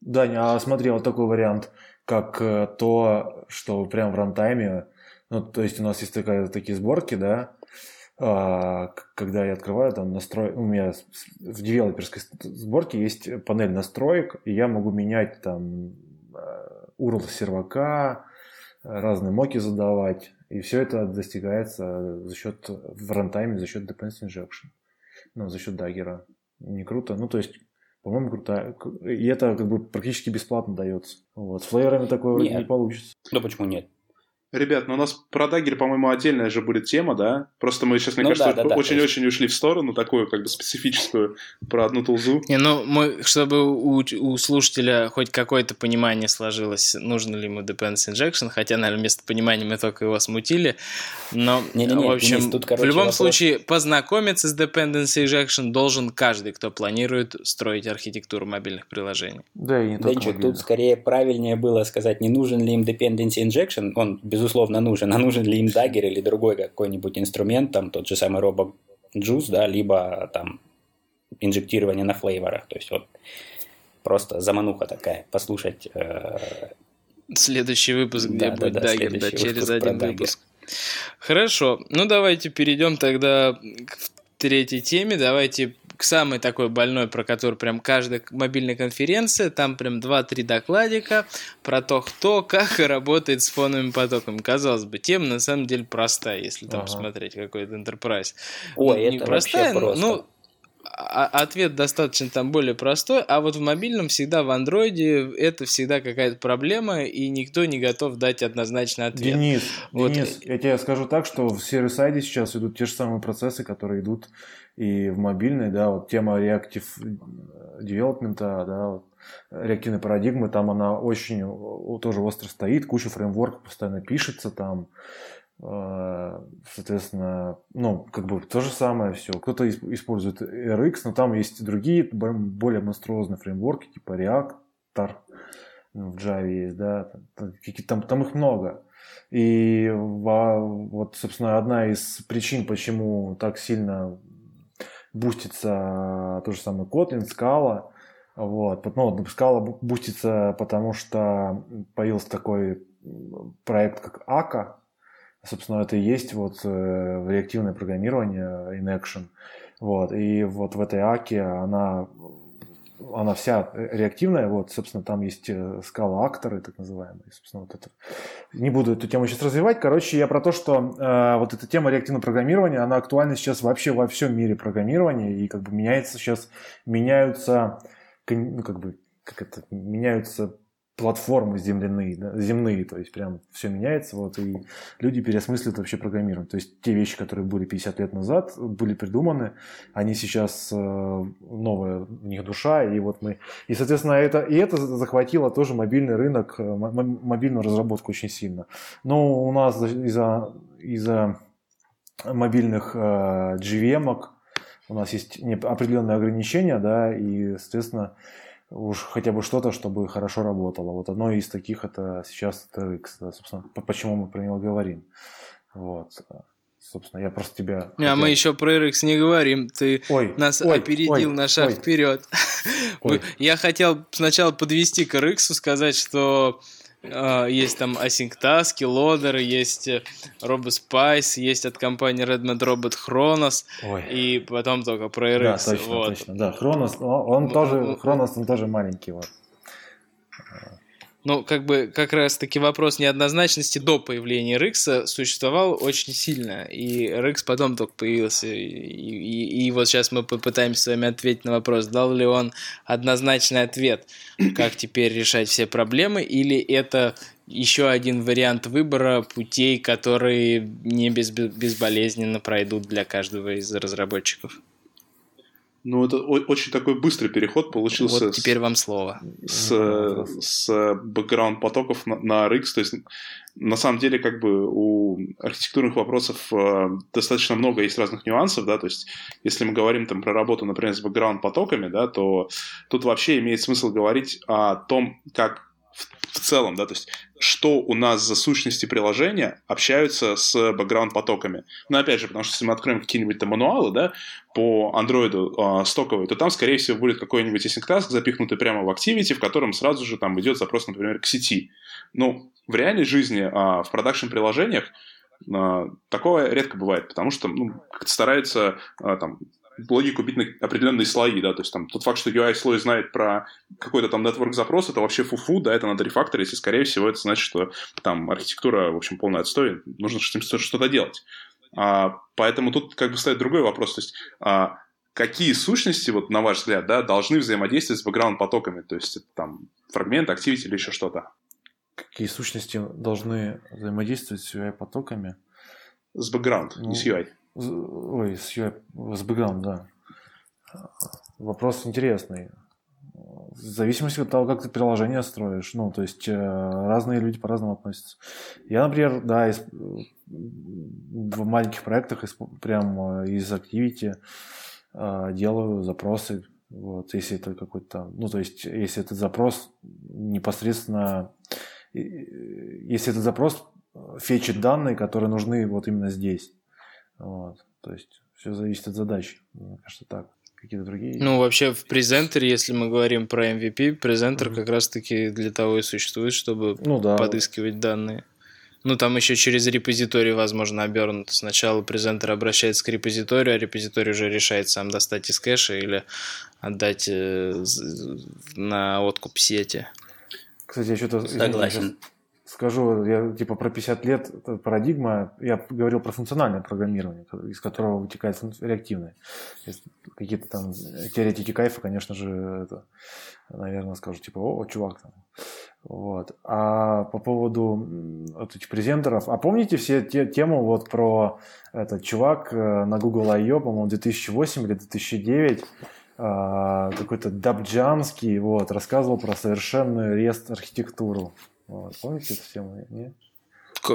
Даня, а смотри, вот такой вариант, как э, то, что прям в рантайме, ну, то есть у нас есть такая, такие сборки, да, а, когда я открываю там настрой, у меня в девелоперской сборке есть панель настроек, и я могу менять там URL э, сервака, разные mock'и задавать, и все это достигается за счет в runtime'е, за счет dependency injection, ну, за счет Dagger'а. Не круто, ну, то есть по-моему, крутая. И это как бы практически бесплатно дается. Вот. С flavor'ами такое вроде не получится. Да почему нет? Ребят, ну у нас про Dagger, по-моему, отдельная же будет тема, да? Просто мы сейчас, мне ну, кажется, очень-очень да, ушли в сторону, такую как бы специфическую, про одну тулзу. Не, ну, мы, чтобы у, у слушателя хоть какое-то понимание сложилось, нужно ли ему Dependency Injection, хотя, наверное, вместо понимания мы только его смутили, но, не, не, не, в общем, Денис, тут, короче, в любом вопрос... случае, познакомиться с Dependency Injection должен каждый, кто планирует строить архитектуру мобильных приложений. Да, и не только Денчик, тут скорее правильнее было сказать, не нужен ли им Dependency Injection, он, безусловно, безусловно, нужен. А нужен ли им дагер или другой какой-нибудь инструмент, там тот же самый робок Juice, да, либо там инжектирование на флейворах. То есть вот просто замануха такая, послушать. Э... Следующий выпуск, где да, будет да, да, дагер, да, через один выпуск. Хорошо, ну давайте перейдем тогда к третьей теме. Давайте самый такой больной, про который прям каждая мобильная конференция, там прям 2-3 докладика про то, кто как работает с фоновыми потоками. Казалось бы, тема на самом деле простая, если там ага. смотреть какой-то enterprise. Ой, ну, это не простая, просто. ну, а, ответ достаточно там более простой, а вот в мобильном всегда в андроиде это всегда какая-то проблема, и никто не готов дать однозначный ответ. Денис, вот. Денис, я тебе скажу так, что в сервис-сайде сейчас идут те же самые процессы, которые идут и в мобильной, да, вот тема reactive development, да, вот, реактивной парадигмы, там она очень тоже остро стоит, куча фреймворков постоянно пишется там, э, соответственно, ну, как бы то же самое все. Кто-то использует RX, но там есть другие, более монструозные фреймворки, типа Reactor, ну, в Java есть, да, там, там их много. И вот, собственно, одна из причин, почему так сильно бустится то же самое Kotlin, Scala. Вот. Ну, Scala бустится, потому что появился такой проект, как Aka. Собственно, это и есть вот э, реактивное программирование in action. Вот. И вот в этой Аке она она вся реактивная, вот, собственно, там есть э, скала акторы, так называемые, собственно, вот это. Не буду эту тему сейчас развивать, короче, я про то, что э, вот эта тема реактивного программирования, она актуальна сейчас вообще во всем мире программирования, и как бы меняется сейчас, меняются, ну, как бы, как это, меняются платформы земляные, да, земные, то есть прям все меняется, вот, и люди переосмысливают вообще программирование. То есть те вещи, которые были 50 лет назад, были придуманы, они сейчас э, новая в них душа, и вот мы... И, соответственно, это, и это захватило тоже мобильный рынок, э, мобильную разработку очень сильно. Но у нас из-за из мобильных э, GVM у нас есть определенные ограничения, да, и, соответственно, уж хотя бы что-то, чтобы хорошо работало. Вот одно из таких это сейчас TRX, да, собственно, почему мы про него говорим. Вот. Собственно, я просто тебя... А мы еще про RX не говорим. Ты ой, нас ой, опередил ой, на шаг ой. вперед. Ой. Я хотел сначала подвести к RX, сказать, что есть там Async Loader, есть э, RoboSpice, есть от компании Redmond Robot Chronos, Ой. и потом только про RX. Да, точно, вот. точно. Да, Chronos, он, он тоже, Chronos, он тоже маленький. Вот. Ну, как бы как раз-таки вопрос неоднозначности до появления RX существовал очень сильно, и RX потом только появился, и, и, и вот сейчас мы попытаемся с вами ответить на вопрос, дал ли он однозначный ответ, как теперь решать все проблемы, или это еще один вариант выбора путей, которые не без, безболезненно пройдут для каждого из разработчиков. Ну, это очень такой быстрый переход получился. Вот теперь с, вам слово. С, с бэкграунд потоков на, на RX. То есть, на самом деле, как бы у архитектурных вопросов э, достаточно много есть разных нюансов, да, то есть, если мы говорим там про работу, например, с бэкграунд потоками, да, то тут вообще имеет смысл говорить о том, как в целом, да, то есть что у нас за сущности приложения общаются с бэкграунд-потоками. Но опять же, потому что если мы откроем какие-нибудь там мануалы, да, по андроиду э, стоковые, то там, скорее всего, будет какой-нибудь async task запихнутый прямо в Activity, в котором сразу же там идет запрос, например, к сети. Ну, в реальной жизни, э, в продакшн-приложениях э, такое редко бывает, потому что ну, стараются э, там логику бить на определенные слои, да, то есть там тот факт, что UI-слой знает про какой-то там network запрос, это вообще фуфу, да, это надо рефакторить, и, скорее всего, это значит, что там архитектура, в общем, полная отстой, нужно что-то делать. А, поэтому тут как бы стоит другой вопрос, то есть а, какие сущности, вот на ваш взгляд, да, должны взаимодействовать с бэкграунд-потоками, то есть это там фрагмент, активити или еще что-то? Какие сущности должны взаимодействовать с UI-потоками? С бэкграунд, ну, не с UI. Ой, с, с бэкграунд, да. Вопрос интересный. В зависимости от того, как ты приложение строишь. Ну, то есть э, разные люди по-разному относятся. Я, например, да, из, в маленьких проектах из, прям э, из Activity э, делаю запросы. Вот, если это какой-то, ну, то есть, если этот запрос непосредственно, если этот запрос фетчит данные, которые нужны вот именно здесь. Вот. То есть все зависит от задачи. Мне кажется, так. Какие-то другие. Ну, вообще в презентере, если мы говорим про MVP, презентер mm-hmm. как раз-таки для того и существует, чтобы ну, да. подыскивать данные. Ну, там еще через репозиторий, возможно, обернуто. Сначала презентер обращается к репозиторию, а репозиторий уже решает сам достать из кэша или отдать э, на откуп сети. Кстати, я что-то... Согласен скажу, я типа про 50 лет парадигма, я говорил про функциональное программирование, из которого вытекает реактивное. Какие-то там теоретики кайфа, конечно же, это, наверное, скажут, типа, о, чувак там. Вот. А по поводу вот этих презентеров, а помните все те, тему вот про этот чувак э, на Google I.O., по-моему, 2008 или 2009, а, какой-то Дабджанский, вот, рассказывал про совершенную рест архитектуру. Вот. Помните эту тему? Нет?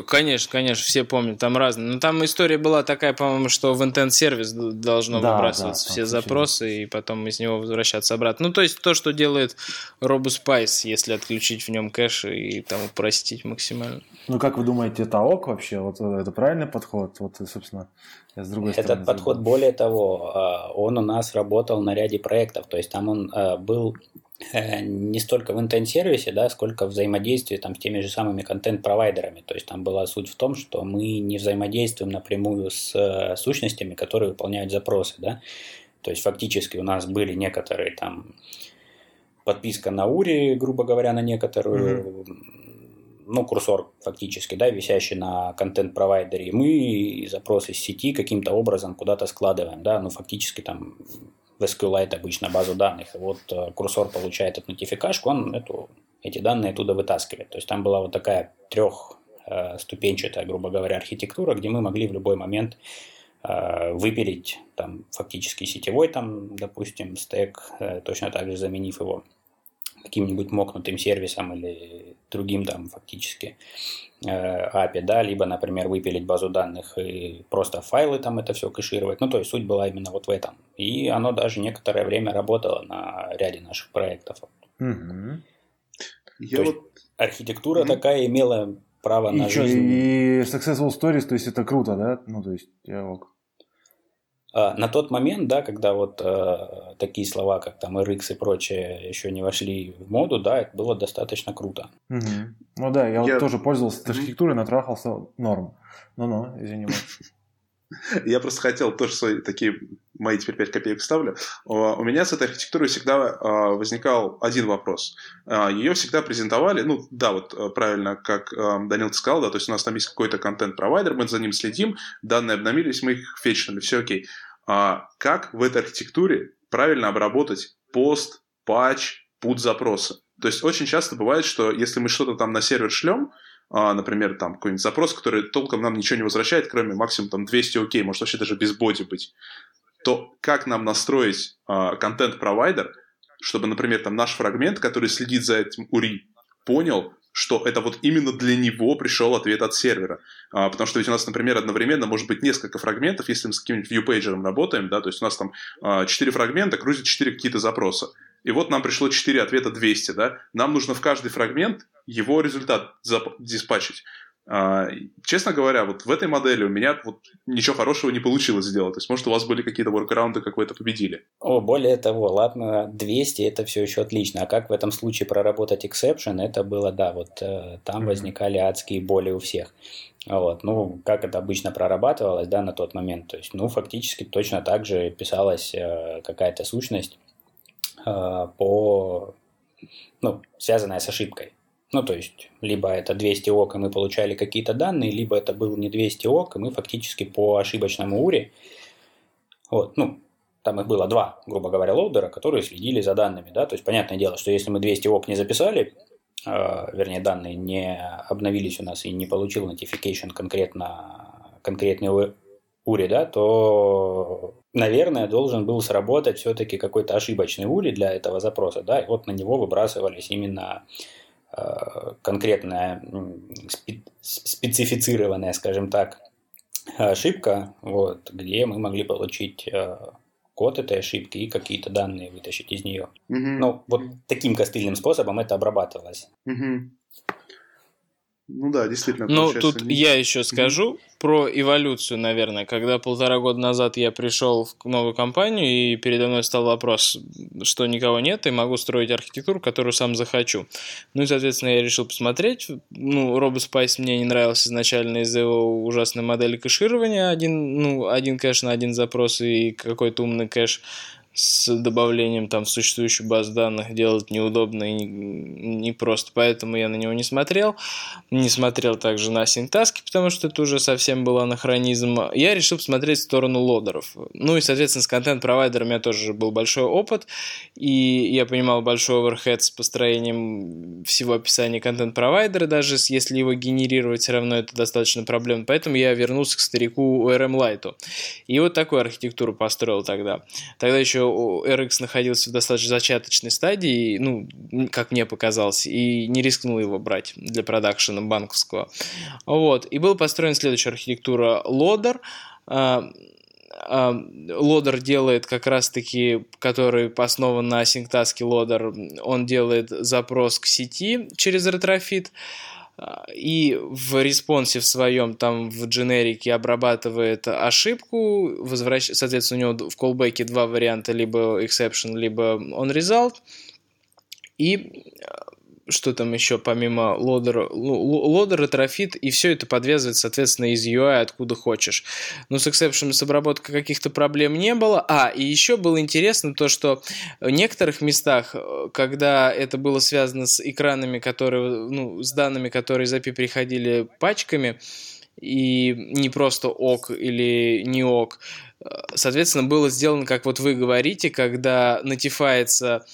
Конечно, конечно, все помнят, там разные. Но там история была такая, по-моему, что в intent сервис должно да, выбрасываться да, все запросы и потом из него возвращаться обратно. Ну, то есть то, что делает RoboSpice, если отключить в нем кэш и там упростить максимально. Ну, как вы думаете, это ок вообще? Вот это правильный подход? Вот, собственно, я с другой Этот стороны. Этот подход, более того, а, он у нас работал на ряде проектов. То есть там он а, был Э, не столько в интент-сервисе, да, сколько взаимодействие там, с теми же самыми контент-провайдерами. То есть там была суть в том, что мы не взаимодействуем напрямую с э, сущностями, которые выполняют запросы. Да? То есть фактически у нас были некоторые там подписка на Ури, грубо говоря, на некоторую, mm-hmm. ну, курсор фактически, да, висящий на контент-провайдере, мы запросы с сети каким-то образом куда-то складываем, да, ну, фактически там в SQLite обычно базу данных, вот э, курсор получает эту нотификашку, он эту, эти данные оттуда вытаскивает. То есть там была вот такая трехступенчатая, грубо говоря, архитектура, где мы могли в любой момент э, выпилить там фактически сетевой, там, допустим, стек, э, точно так же заменив его каким-нибудь мокнутым сервисом или другим там фактически Э, API, да, либо, например, выпилить базу данных и просто файлы там это все кэшировать. Ну, то есть суть была именно вот в этом. И оно даже некоторое время работало на ряде наших проектов. Угу. Я то вот... есть архитектура угу. такая имела право и на что, жизнь. И successful stories, то есть это круто, да? Ну, то есть. А, на тот момент, да, когда вот э, такие слова, как там RX и прочее, еще не вошли в моду, да, это было достаточно круто. Угу. Ну да, я, я... вот тоже пользовался архитектурой, натрахался норм. Ну-ну, извини. Я просто хотел тоже свои такие мои теперь 5 копеек ставлю. У меня с этой архитектурой всегда а, возникал один вопрос. А, Ее всегда презентовали, ну да, вот правильно, как Данил сказал, да, то есть у нас там есть какой-то контент-провайдер, мы за ним следим, данные обновились, мы их фетчнули, все окей. А как в этой архитектуре правильно обработать пост, патч, put запросы? То есть очень часто бывает, что если мы что-то там на сервер шлем, а, например, там какой-нибудь запрос, который толком нам ничего не возвращает, кроме максимум там 200 окей, может вообще даже без боди быть, то как нам настроить а, контент-провайдер, чтобы, например, там наш фрагмент, который следит за этим URI, понял, что это вот именно для него пришел ответ от сервера. А, потому что ведь у нас, например, одновременно может быть несколько фрагментов, если мы с каким-нибудь viewpager работаем, да, то есть у нас там а, 4 фрагмента, грузит 4 какие-то запроса. И вот нам пришло 4 ответа 200, да, нам нужно в каждый фрагмент его результат диспатчить. А, честно говоря, вот в этой модели у меня вот ничего хорошего не получилось сделать. То есть, может, у вас были какие-то воркараунды, какой-то победили. О, более того, ладно, 200 это все еще отлично. А как в этом случае проработать exception, это было, да, вот э, там mm-hmm. возникали адские боли у всех. Вот, ну, как это обычно прорабатывалось, да, на тот момент. То есть, ну, фактически точно так же писалась э, какая-то сущность э, по, ну, связанная с ошибкой. Ну, то есть, либо это 200 ок, и мы получали какие-то данные, либо это был не 200 ок, и мы фактически по ошибочному уре, вот, ну, там их было два, грубо говоря, лоудера, которые следили за данными, да, то есть, понятное дело, что если мы 200 ок не записали, э, вернее, данные не обновились у нас и не получил notification конкретно, конкретный ури, да, то, наверное, должен был сработать все-таки какой-то ошибочный ури для этого запроса, да, и вот на него выбрасывались именно конкретная специфицированная, скажем так, ошибка, вот, где мы могли получить э, код этой ошибки и какие-то данные вытащить из нее. Угу. Ну, вот таким костыльным способом это обрабатывалось. Угу. Ну да, действительно. Ну, тут не... я еще скажу mm-hmm. про эволюцию, наверное. Когда полтора года назад я пришел в новую компанию, и передо мной стал вопрос, что никого нет, и могу строить архитектуру, которую сам захочу. Ну и, соответственно, я решил посмотреть. Ну, RoboSpice мне не нравился изначально из-за его ужасной модели кэширования. Один, ну, один кэш на один запрос и какой-то умный кэш с добавлением там существующей баз данных делать неудобно и не, просто, поэтому я на него не смотрел. Не смотрел также на синтаски, потому что это уже совсем был анахронизм. Я решил посмотреть в сторону лодеров. Ну и, соответственно, с контент-провайдером у меня тоже был большой опыт, и я понимал большой оверхед с построением всего описания контент-провайдера, даже если его генерировать, все равно это достаточно проблемно. Поэтому я вернулся к старику ORM Lite. И вот такую архитектуру построил тогда. Тогда еще RX находился в достаточно зачаточной стадии, ну, как мне показалось, и не рискнул его брать для production'а банковского. Вот. И была построена следующая архитектура Loader. А, а, Loader делает как раз-таки, который основан на AsyncTaskLoader, он делает запрос к сети через Retrofit и в response'е в своем, там в дженерике обрабатывает ошибку, возвращ... соответственно, у него в callback два варианта, либо exception, либо on result, и что там еще помимо лодера, лодера, трофит, и все это подвязывает, соответственно, из UI откуда хочешь. Но с exception с обработкой каких-то проблем не было. А, и еще было интересно то, что в некоторых местах, когда это было связано с экранами, которые, ну, с данными, которые из API приходили пачками, и не просто ок или не ок, соответственно, было сделано, как вот вы говорите, когда нотифается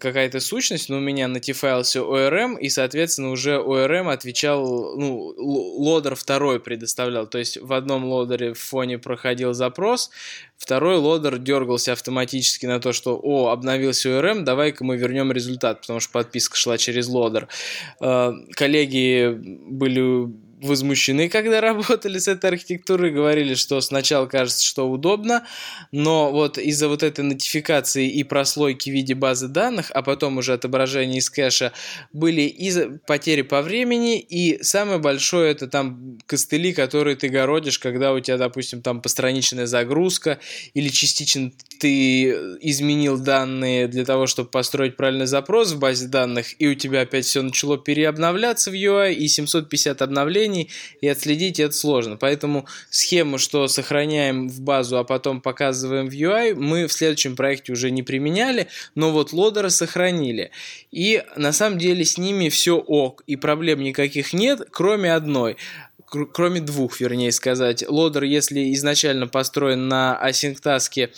какая-то сущность, но у меня натифайлся ORM, и, соответственно, уже ORM отвечал, ну, лодер второй предоставлял. То есть в одном лодере в фоне проходил запрос, второй лодер дергался автоматически на то, что, о, обновился ORM, давай-ка мы вернем результат, потому что подписка шла через лодер. Э, коллеги были возмущены, когда работали с этой архитектурой, говорили, что сначала кажется, что удобно, но вот из-за вот этой нотификации и прослойки в виде базы данных, а потом уже отображение из кэша, были и потери по времени, и самое большое это там костыли, которые ты городишь, когда у тебя, допустим, там постраничная загрузка, или частично ты изменил данные для того, чтобы построить правильный запрос в базе данных, и у тебя опять все начало переобновляться в UI, и 750 обновлений, изменений, и отследить это сложно. Поэтому схему, что сохраняем в базу, а потом показываем в UI, мы в следующем проекте уже не применяли, но вот лодеры сохранили. И на самом деле с ними все ок, и проблем никаких нет, кроме одной кроме двух, вернее сказать. Лодер, если изначально построен на async таске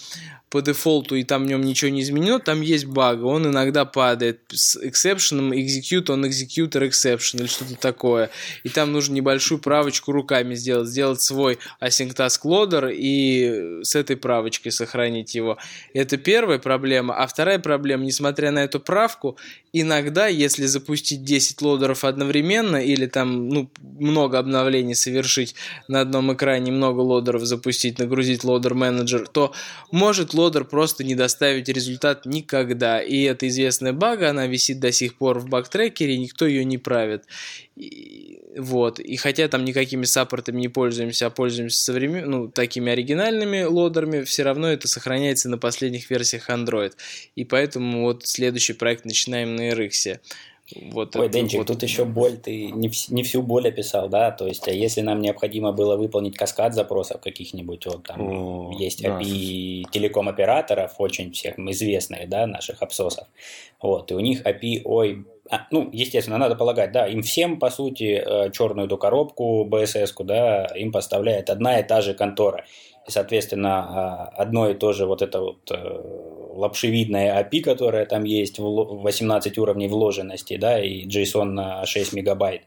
по дефолту и там в нем ничего не изменено, там есть баг, он иногда падает с эксепшеном execute он executor exception или что-то такое. И там нужно небольшую правочку руками сделать, сделать свой async task loader и с этой правочкой сохранить его. Это первая проблема. А вторая проблема, несмотря на эту правку, иногда, если запустить 10 лодеров одновременно или там ну, много обновлений совершить на одном экране, много лодеров запустить, нагрузить лодер менеджер, то может лодер просто не доставить результат никогда. И эта известная бага, она висит до сих пор в бактрекере, никто ее не правит. И, вот. И хотя там никакими саппортами не пользуемся, а пользуемся современ... ну, такими оригинальными лодерами, все равно это сохраняется на последних версиях Android. И поэтому вот следующий проект начинаем на RX. Вот Ой, Денчик, вот... тут еще боль, ты не, вс- не всю боль описал, да, то есть, а если нам необходимо было выполнить каскад запросов каких-нибудь, вот там О, есть да. API телеком-операторов, очень всех известных, да, наших абсосов, вот, и у них API, ой, а, ну, естественно, надо полагать, да, им всем, по сути, э, черную эту коробку, BSS-ку, да, им поставляет одна и та же контора, и, соответственно, а, одно и то же вот это вот э, лапшевидная API, которая там есть, 18 уровней вложенности, да, и JSON на 6 мегабайт.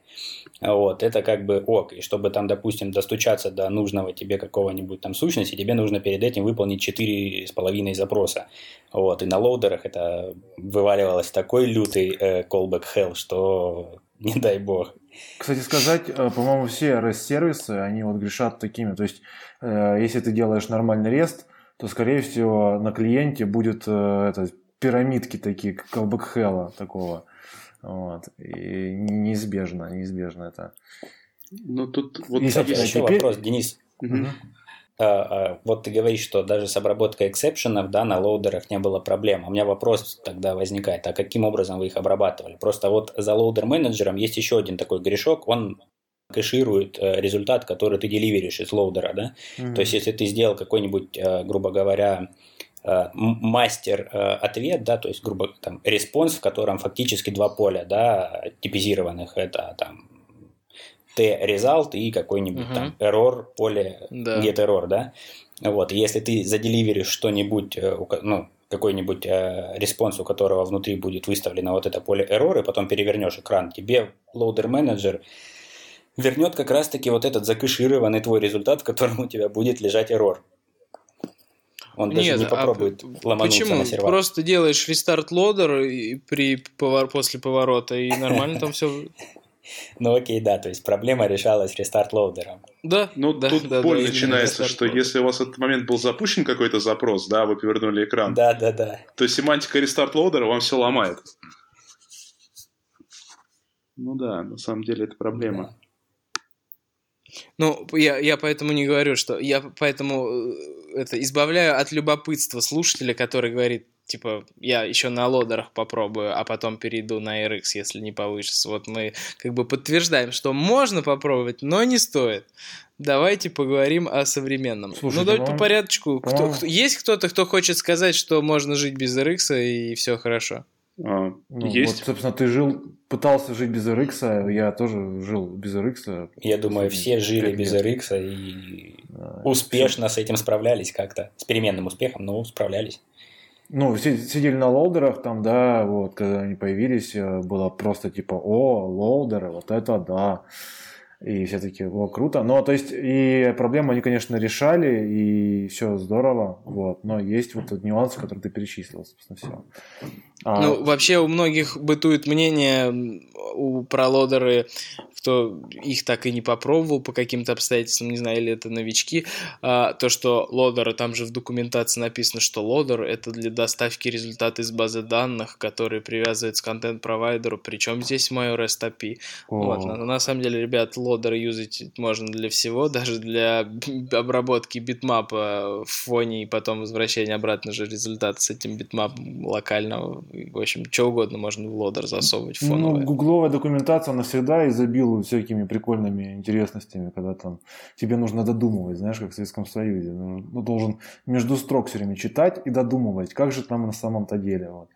Вот, это как бы ок. И чтобы там, допустим, достучаться до нужного тебе какого-нибудь там сущности, тебе нужно перед этим выполнить 4,5 запроса. Вот, и на лоудерах это вываливалось такой лютый э, callback hell, что не дай бог. Кстати сказать, э, по-моему, все REST-сервисы, они вот грешат такими. То есть, э, если ты делаешь нормальный REST, то, скорее всего, на клиенте будет э, это, пирамидки такие, колбэкхелла такого. Вот. И неизбежно, неизбежно это. Ну, тут вот есть еще теперь... вопрос, Денис. Угу. А, а, вот ты говоришь, что даже с обработкой exception'ов, да, на loader'ах не было проблем. У меня вопрос тогда возникает, а каким образом вы их обрабатывали? Просто вот за loader-manager'ом есть еще один такой грешок, он кэширует э, результат, который ты deliver'ишь из loader'а, да? Mm-hmm. То есть, если ты сделал какой-нибудь, э, грубо говоря, э, мастер ответ, да, то есть, грубо там, response, в котором фактически два поля, да, типизированных, это там t-result и какой-нибудь uh-huh. там error поле да. get error, да. Вот, если ты за deliver'ишь что-нибудь, ну, какой-нибудь э, response, у которого внутри будет выставлено вот это поле error, и потом перевернешь экран, тебе loader manager вернет как раз-таки вот этот закэшированный твой результат, в котором у тебя будет лежать error. Он даже Нет, не а попробует а ломануться почему? на сервак. Просто делаешь restart loader при повор... после поворота, и нормально там все ну окей, да, то есть проблема решалась restart loader'ом. Да. Ну да, тут да, боль да, начинается, что если у вас в этот момент был запущен какой-то запрос, да, вы повернули экран. Да, да, да. То семантика restart loader'а вам все ломает. Ну да, на самом деле это проблема. Да. Ну, я, я поэтому не говорю, что я поэтому э, это избавляю от любопытства слушателя, который говорит, типа, я еще на loader'ах попробую, а потом перейду на RX, если не получится. Вот мы как бы подтверждаем, что можно попробовать, но не стоит. Давайте поговорим о современном. Слушай, ну, давайте по порядочку. Кто, кто, есть кто-то, кто хочет сказать, что можно жить без RX и все хорошо? А, ну, есть. Вот, собственно, ты жил, пытался жить без RX, я тоже жил без RX. Я думаю, все жили без RX и да, успешно все. с этим справлялись как-то. С переменным успехом, но справлялись ну, сидели на лоудерах там, да, вот, когда они появились, э, было просто типа, о, лоудеры, вот это да. И все таки о, круто. Но, то есть, и проблему они, конечно, решали, и все здорово, вот. Но есть вот этот нюанс, который ты перечислил, собственно, все. А... Ну, вообще у многих бытует мнение у про лодеры кто их так и не попробовал по каким-то обстоятельствам, не знаю, или это новички, а, то, что лодеры, там же в документации написано, что лодер это для доставки результата из базы данных, которые привязываются к контент-провайдеру, причем здесь мой REST API. Вот, на, на самом деле, ребят, loader ы юзать можно для всего, даже для обработки bitmap а в фоне и потом возвращения обратно же результата с этим bitmap ом локального. В общем, что угодно можно в loader засовывать фоновое. Ну, гугловая документация, она всегда изобилует всякими прикольными интересностями, когда там тебе нужно додумывать, знаешь, как в Советском Союзе. Ну, ну должен между строк все время читать и додумывать, как же там на самом-то деле. Вот.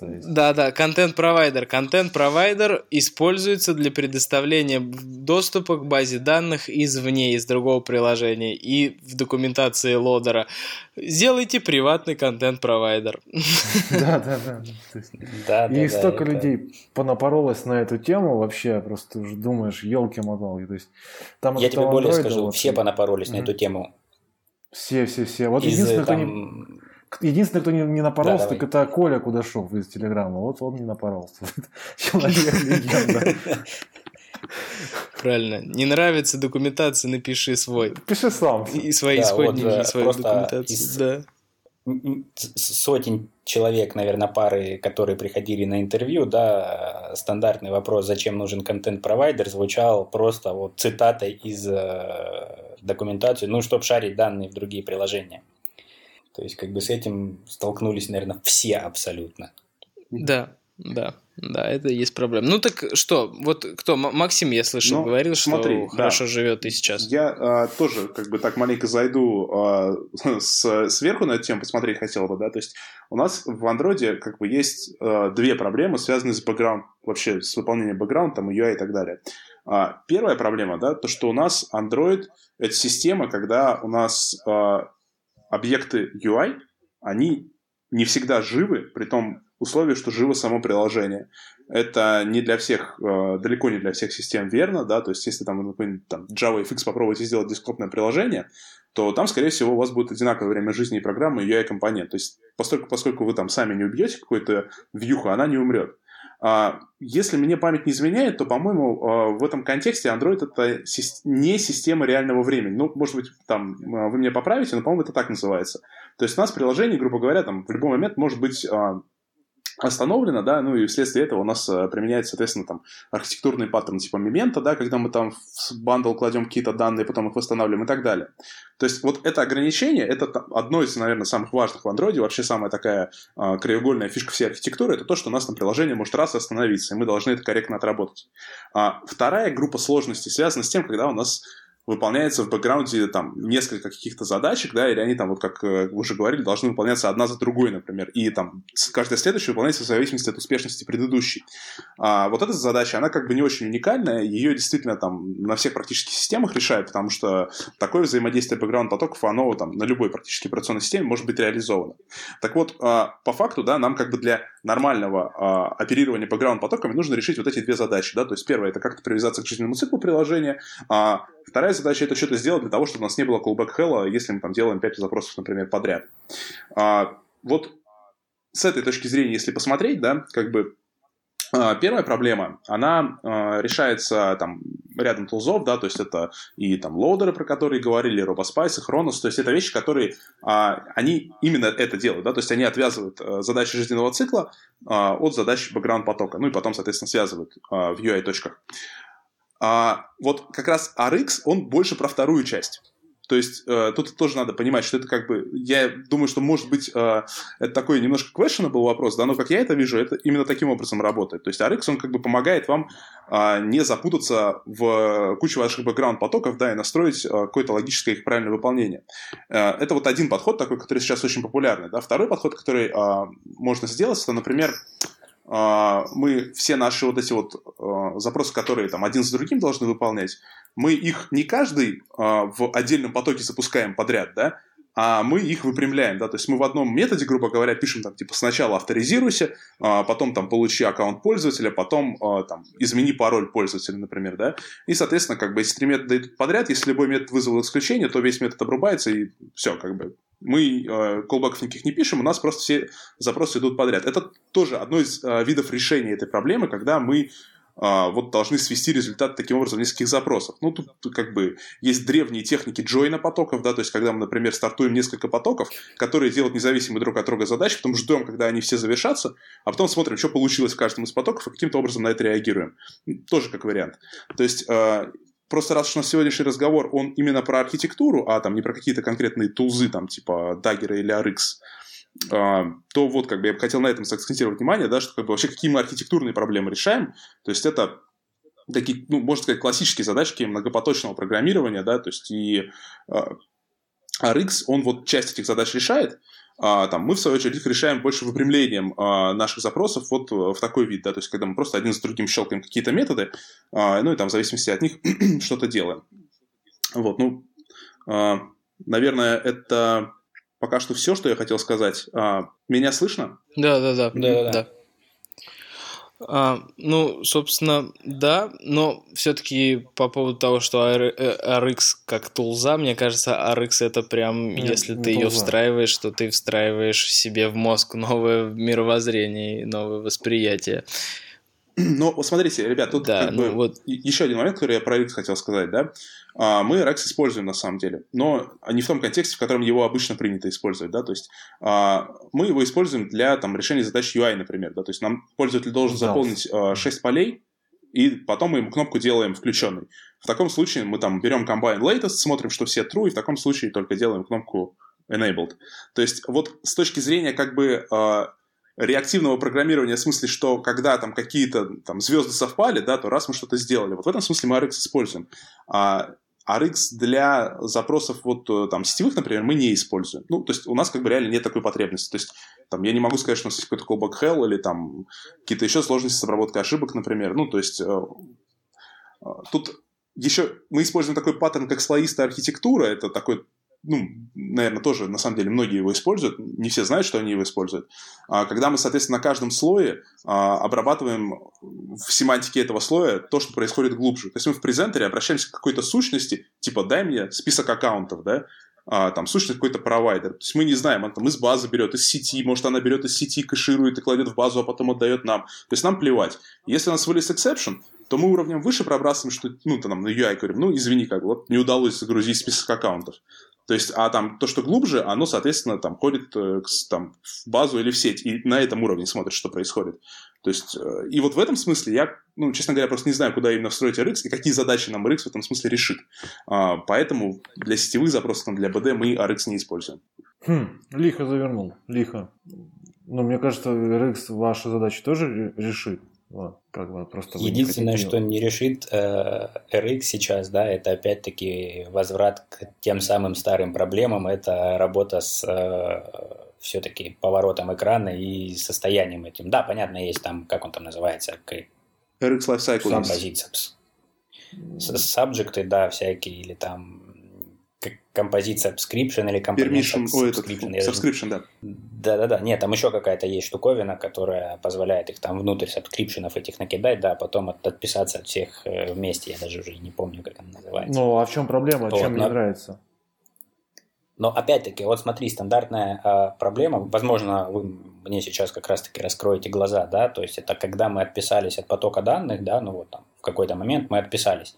Есть... Да, да, контент-провайдер. Контент-провайдер используется для предоставления доступа к базе данных извне, из другого приложения и в документации лодера. Сделайте приватный контент-провайдер. Да, да, да. И столько людей понапоролось на эту тему вообще, просто уже думаешь, елки-моталки. То есть, там Я тебе более скажу, все понапоролись на эту тему. Все, все, все. Вот единственное, кто не Единственный, кто не, не напоролся, да, так это Коля Кудашов из Телеграма. Вот он не напоролся. Человек-легенда. Правильно. Не нравится документация, напиши свой. Пиши сам. И свои да, исходники, вот, и свою документацию. Из да. Сотен человек, наверное, пары, которые приходили на интервью, да, стандартный вопрос, зачем нужен контент-провайдер, звучал просто вот цитатой из э, документации, ну, чтобы шарить данные в другие приложения. То есть, как бы с этим столкнулись, наверное, все абсолютно. Да, да, да, это и есть проблема. Ну так что, вот кто, Максим, я слышал, ну, говорил, смотри, что хорошо да. живет и сейчас. Я а, тоже как бы так маленько зайду а, с, сверху на эту тему, посмотреть хотел бы, да, то есть у нас в андроиде как бы есть а, две проблемы, связанные с бэкграунд, вообще с выполнением бэкграунда, там, UI и так далее. А, первая проблема, да, то, что у нас Android — это система, когда у нас а, объекты UI, они не всегда живы, при том условии, что живо само приложение. Это не для всех, э, далеко не для всех систем верно, да, то есть если там, например, там JavaFX попробуете сделать десктопное приложение, то там, скорее всего, у вас будет одинаковое время жизни и программы, и UI-компонент. То есть поскольку, поскольку вы там сами не убьете какую-то вьюху, она не умрет. А, если мне память не изменяет, то, по-моему, а, в этом контексте Android это не система реального времени. Ну, может быть, там а, вы меня поправите, но, по-моему, это так называется. То есть у нас приложение, грубо говоря, там в любой момент может быть остановлено, да, ну и вследствие этого у нас э, применяется, соответственно, там архитектурный паттерн типа memento, да, когда мы там в bundle кладем какие-то данные, потом их восстанавливаем и так далее. То есть вот это ограничение, это одно из, наверное, самых важных в андроиде, вообще самая такая э, краеугольная фишка всей архитектуры, это то, что у нас там приложение может раз остановиться, и мы должны это корректно отработать. А вторая группа сложностей связана с тем, когда у нас выполняется в бэкграунде там несколько каких-то задачек, да, или они там, вот как э, вы уже говорили, должны выполняться одна за другой, например, и там каждая следующая выполняется в зависимости от успешности предыдущей. А вот эта задача, она как бы не очень уникальная, ее действительно там на всех практически системах решают, потому что такое взаимодействие бэкграунд-потоков, оно там на любой практически операционной системе может быть реализовано. Так вот, а, по факту, да, нам как бы для нормального а, оперирования бэкграунд-потоками нужно решить вот эти две задачи, да, то есть первое, это как-то привязаться к жизненному циклу приложения, а Вторая задача это что-то сделать для того, чтобы у нас не было callback hell, если мы там делаем 5 запросов, например, подряд. А, вот с этой точки зрения, если посмотреть, да, как бы а, Первая проблема, она э, решается там рядом тулзов, да, то есть это и там лоудеры, про которые говорили, RoboSpice, Chronos, то есть это вещи, которые, э, они именно это делают, да, то есть они отвязывают э, задачи жизненного цикла э, от задач бэкграунд потока, ну и потом, соответственно, связывают э, в UI-точках. А вот как раз RX, он больше про вторую часть. То есть э, тут тоже надо понимать, что это как бы, я думаю, что может быть э, это такой немножко questionable вопрос, да, но как я это вижу, это именно таким образом работает. То есть RX, он как бы помогает вам э, не запутаться в кучу ваших бэкграунд-потоков, да, и настроить э, какое-то логическое их правильное выполнение. Э, это вот один подход такой, который сейчас очень популярный, да. Второй подход, который э, можно сделать, это, например, мы все наши вот эти вот а, запросы, которые там один за другим должны выполнять, мы их не каждый а, в отдельном потоке запускаем подряд, да, а мы их выпрямляем, да, то есть мы в одном методе, грубо говоря, пишем там, типа, сначала авторизируйся, потом там получи аккаунт пользователя, потом там измени пароль пользователя, например, да, и, соответственно, как бы, если три метода идут подряд, если любой метод вызвал исключение, то весь метод обрубается, и все, как бы, мы э, колбаков никаких не пишем, у нас просто все запросы идут подряд. Это тоже одно из э, видов решения этой проблемы, когда мы э, вот должны свести результат таким образом нескольких запросов. Ну, тут, как бы есть древние техники джойна потоков, да, то есть когда мы, например, стартуем несколько потоков, которые делают независимые друг от друга задачи, потом ждем, когда они все завершатся, а потом смотрим, что получилось в каждом из потоков, и каким-то образом на это реагируем. Тоже как вариант. То есть э, Просто раз уж у нас сегодняшний разговор, он именно про архитектуру, а там не про какие-то конкретные тулзы, там типа Dagger или RX, а, то вот как бы я бы хотел на этом сакцентировать внимание, да, что как бы вообще какие мы архитектурные проблемы решаем. То есть это такие, ну, можно сказать, классические задачки многопоточного программирования, да, то есть и RX, он вот часть этих задач решает, а, там, мы, в свою очередь, их решаем больше выпрямлением а, наших запросов вот в такой вид, да, то есть когда мы просто один за другим щелкаем какие-то методы, а, ну и там в зависимости от них что-то делаем. Вот, ну, а, наверное, это пока что все, что я хотел сказать. А, меня слышно? Да, да, да, да, да. А, ну, собственно, да, но все-таки по поводу того, что RX э, как тулза, мне кажется, RX это прям, не, если ты ее встраиваешь, то ты встраиваешь себе в мозг новое мировоззрение, новое восприятие. Ну, вот смотрите, ребят, тут да, как ну, бы вот... еще один момент, который я про RX хотел сказать, да. А, мы RX используем на самом деле, но не в том контексте, в котором его обычно принято использовать, да, то есть а, мы его используем для там, решения задач UI, например, да, то есть нам пользователь должен да. заполнить 6 полей, и потом мы ему кнопку делаем включенной. В таком случае мы там берем combine latest, смотрим, что все true, и в таком случае только делаем кнопку enabled. То есть вот с точки зрения как бы реактивного программирования в смысле, что когда там какие-то там звезды совпали, да, то раз мы что-то сделали. Вот в этом смысле мы RX используем. А RX для запросов вот э, там сетевых, например, мы не используем. Ну, то есть у нас как бы реально нет такой потребности. То есть там я не могу сказать, что у нас есть какой-то callback hell или там какие-то еще сложности с обработкой ошибок, например. Ну, то есть э, э, тут еще мы используем такой паттерн, как слоистая архитектура. Это такой ну, наверное, тоже, на самом деле, многие его используют, не все знают, что они его используют. А, когда мы, соответственно, на каждом слое а, обрабатываем в семантике этого слоя то, что происходит глубже. То есть мы в презентере обращаемся к какой-то сущности, типа, дай мне список аккаунтов, да, а, там, сущность какой-то провайдер. То есть мы не знаем, он там из базы берет, из сети, может, она берет из сети, кэширует и кладет в базу, а потом отдает нам. То есть нам плевать. Если у нас вылез exception, то мы уровнем выше пробрасываем, что, ну, там, на UI говорим, ну, извини, как вот не удалось загрузить список аккаунтов. То есть, а там то, что глубже, оно, соответственно, там ходит э, там, в базу или в сеть, и на этом уровне смотрит, что происходит. То есть, э, и вот в этом смысле я, ну, честно говоря, просто не знаю, куда именно встроить RX и какие задачи нам RX в этом смысле решит. А, поэтому для сетевых запросов, там, для BD мы RX не используем. Хм, лихо завернул, лихо. Ну, мне кажется, RX ваши задачи тоже решит. Вот, как бы просто Единственное, что не решит э, RX сейчас, да, это опять-таки возврат к тем самым старым проблемам, это работа с э, все-таки поворотом экрана и состоянием этим. Да, понятно, есть там, как он там называется, RX Lifecycle. Сам позиция. Сабжекты, да, всякие, или там композиция subscription или композиция subscription. Этот, subscription, да. Да-да-да, нет, там еще какая-то есть штуковина, которая позволяет их там внутрь сабскрипшенов этих накидать, да, потом от, отписаться от всех э, вместе, я даже уже не помню, как она называется. Ну, а в чем проблема, вот, чем но... не нравится? Но опять-таки, вот смотри, стандартная э, проблема, возможно, вы мне сейчас как раз-таки раскроете глаза, да, то есть это когда мы отписались от потока данных, да, ну вот там в какой-то момент мы отписались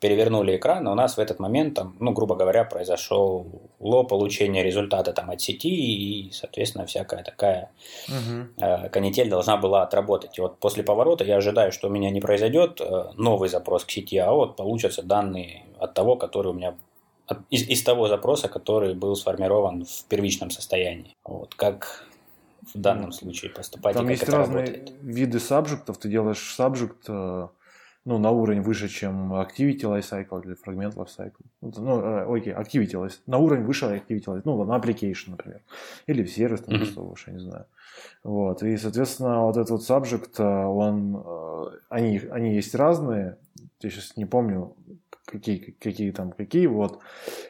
перевернули экран, и у нас в этот момент, там, ну, грубо говоря, произошел ло получения результата там, от сети, и, соответственно, всякая такая угу. э, канитель должна была отработать. И вот после поворота я ожидаю, что у меня не произойдет э, новый запрос к сети, а вот получатся данные от того, который у меня от, из, из того запроса, который был сформирован в первичном состоянии. Вот как в данном случае поступать Там и как есть это разные работает. виды сабжектов. Ты делаешь сабжект э, ну, на уровень выше, чем Activity Lifecycle или Fragment Lifecycle. Ну, э, окей, Activity Life, на уровень выше Activity Life, ну, на Application, например. Или в сервис, там, mm-hmm. что я не знаю. Вот, и, соответственно, вот этот вот subject, э, он, э, они, они есть разные, я сейчас не помню, какие, какие там, какие, вот.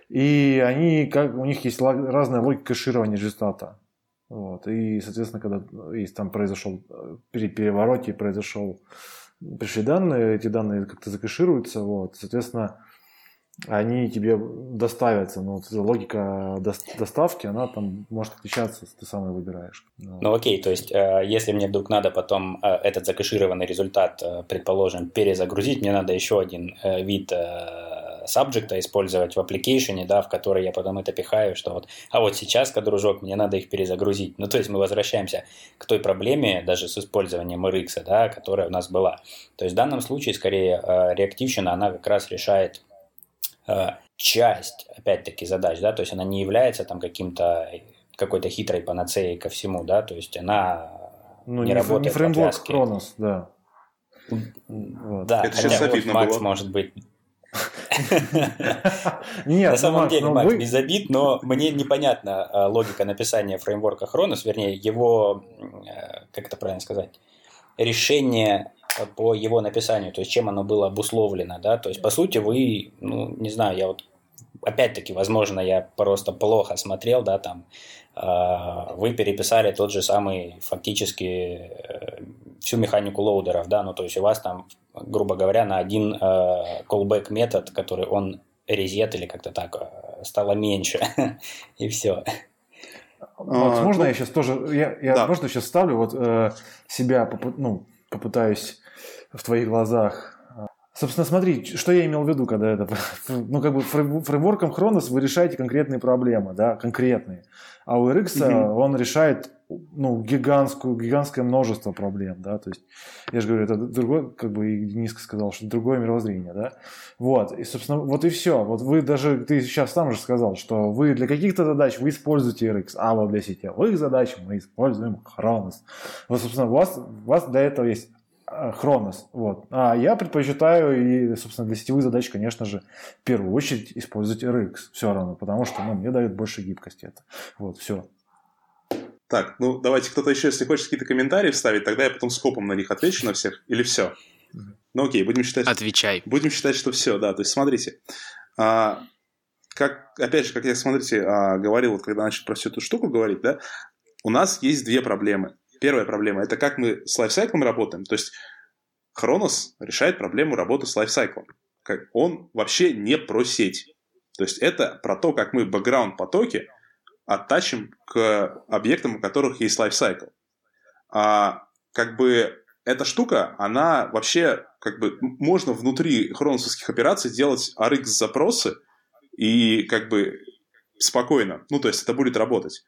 И они, как, у них есть разная логика кэширования результата. Вот, и, соответственно, когда есть там произошел, при перевороте произошел пришли данные, эти данные как-то закэшируются, вот, соответственно, они тебе доставятся, но вот логика доставки, она там может отличаться, ты сам ее выбираешь. Ну окей, то есть э, если мне вдруг надо потом э, этот закэшированный результат, э, предположим, перезагрузить, мне надо еще один вид сабжекта использовать в application, да, в который я потом это пихаю, что вот, а вот сейчас, дружок, мне надо их перезагрузить. Ну, то есть мы возвращаемся к той проблеме, даже с использованием RX, да, которая у нас была. То есть в данном случае, скорее, э, реактивщина, она как раз решает э, часть, опять-таки, задач, да, то есть она не является там каким-то какой-то хитрой панацеей ко всему, да, то есть она ну, не, не работает не фреймворк Кронос, да. Да, это сейчас обидно Макс было. может быть нет, На самом Макс, деле, ну, Макс, вы... без обид, но мне непонятна а, логика написания фреймворка Хронос, вернее, его, э, как это правильно сказать, решение по его написанию, то есть чем оно было обусловлено, да, то есть по сути вы, ну, не знаю, я вот опять-таки, возможно, я просто плохо смотрел, да, там, э, вы переписали тот же самый фактически э, всю механику лоудеров, да, ну, то есть у вас там, грубо говоря, на один э, callback метод, который он резет или как-то так, э, стало меньше, и все. Макс, можно я сейчас тоже, я, я да. можно сейчас ставлю вот э, себя, ну, попытаюсь в твоих глазах Собственно, смотри, что я имел в виду, когда это... Ну, как бы фреймворком Хронос вы решаете конкретные проблемы, да, конкретные. А у RX mm-hmm. он решает ну, гигантскую, гигантское множество проблем, да, то есть, я же говорю, это другой, как бы Дениска сказал, что другое мировоззрение, да, вот, и, собственно, вот и все, вот вы даже, ты сейчас сам же сказал, что вы для каких-то задач вы используете RX, а вот для сетевых задач мы используем Chronos. Вот, собственно, у вас, у вас для этого есть Хронос. Вот. А я предпочитаю и, собственно, для сетевых задач, конечно же, в первую очередь использовать RX все равно, потому что ну, мне дает больше гибкости это. Вот, все. Так, ну давайте кто-то еще, если хочет какие-то комментарии вставить, тогда я потом скопом на них отвечу на всех. Или все? Ну окей, будем считать... Отвечай. Будем считать, что все, да. То есть смотрите. А, как, опять же, как я, смотрите, а, говорил, вот, когда начал про всю эту штуку говорить, да, у нас есть две проблемы. Первая проблема – это как мы с лайфсайклом работаем. То есть Хронос решает проблему работы с лайфсайклом. Он вообще не про сеть. То есть это про то, как мы бэкграунд-потоки оттачим к объектам, у которых есть лайфсайкл. А как бы эта штука, она вообще, как бы, можно внутри хроносовских операций делать RX-запросы и как бы спокойно. Ну, то есть это будет работать.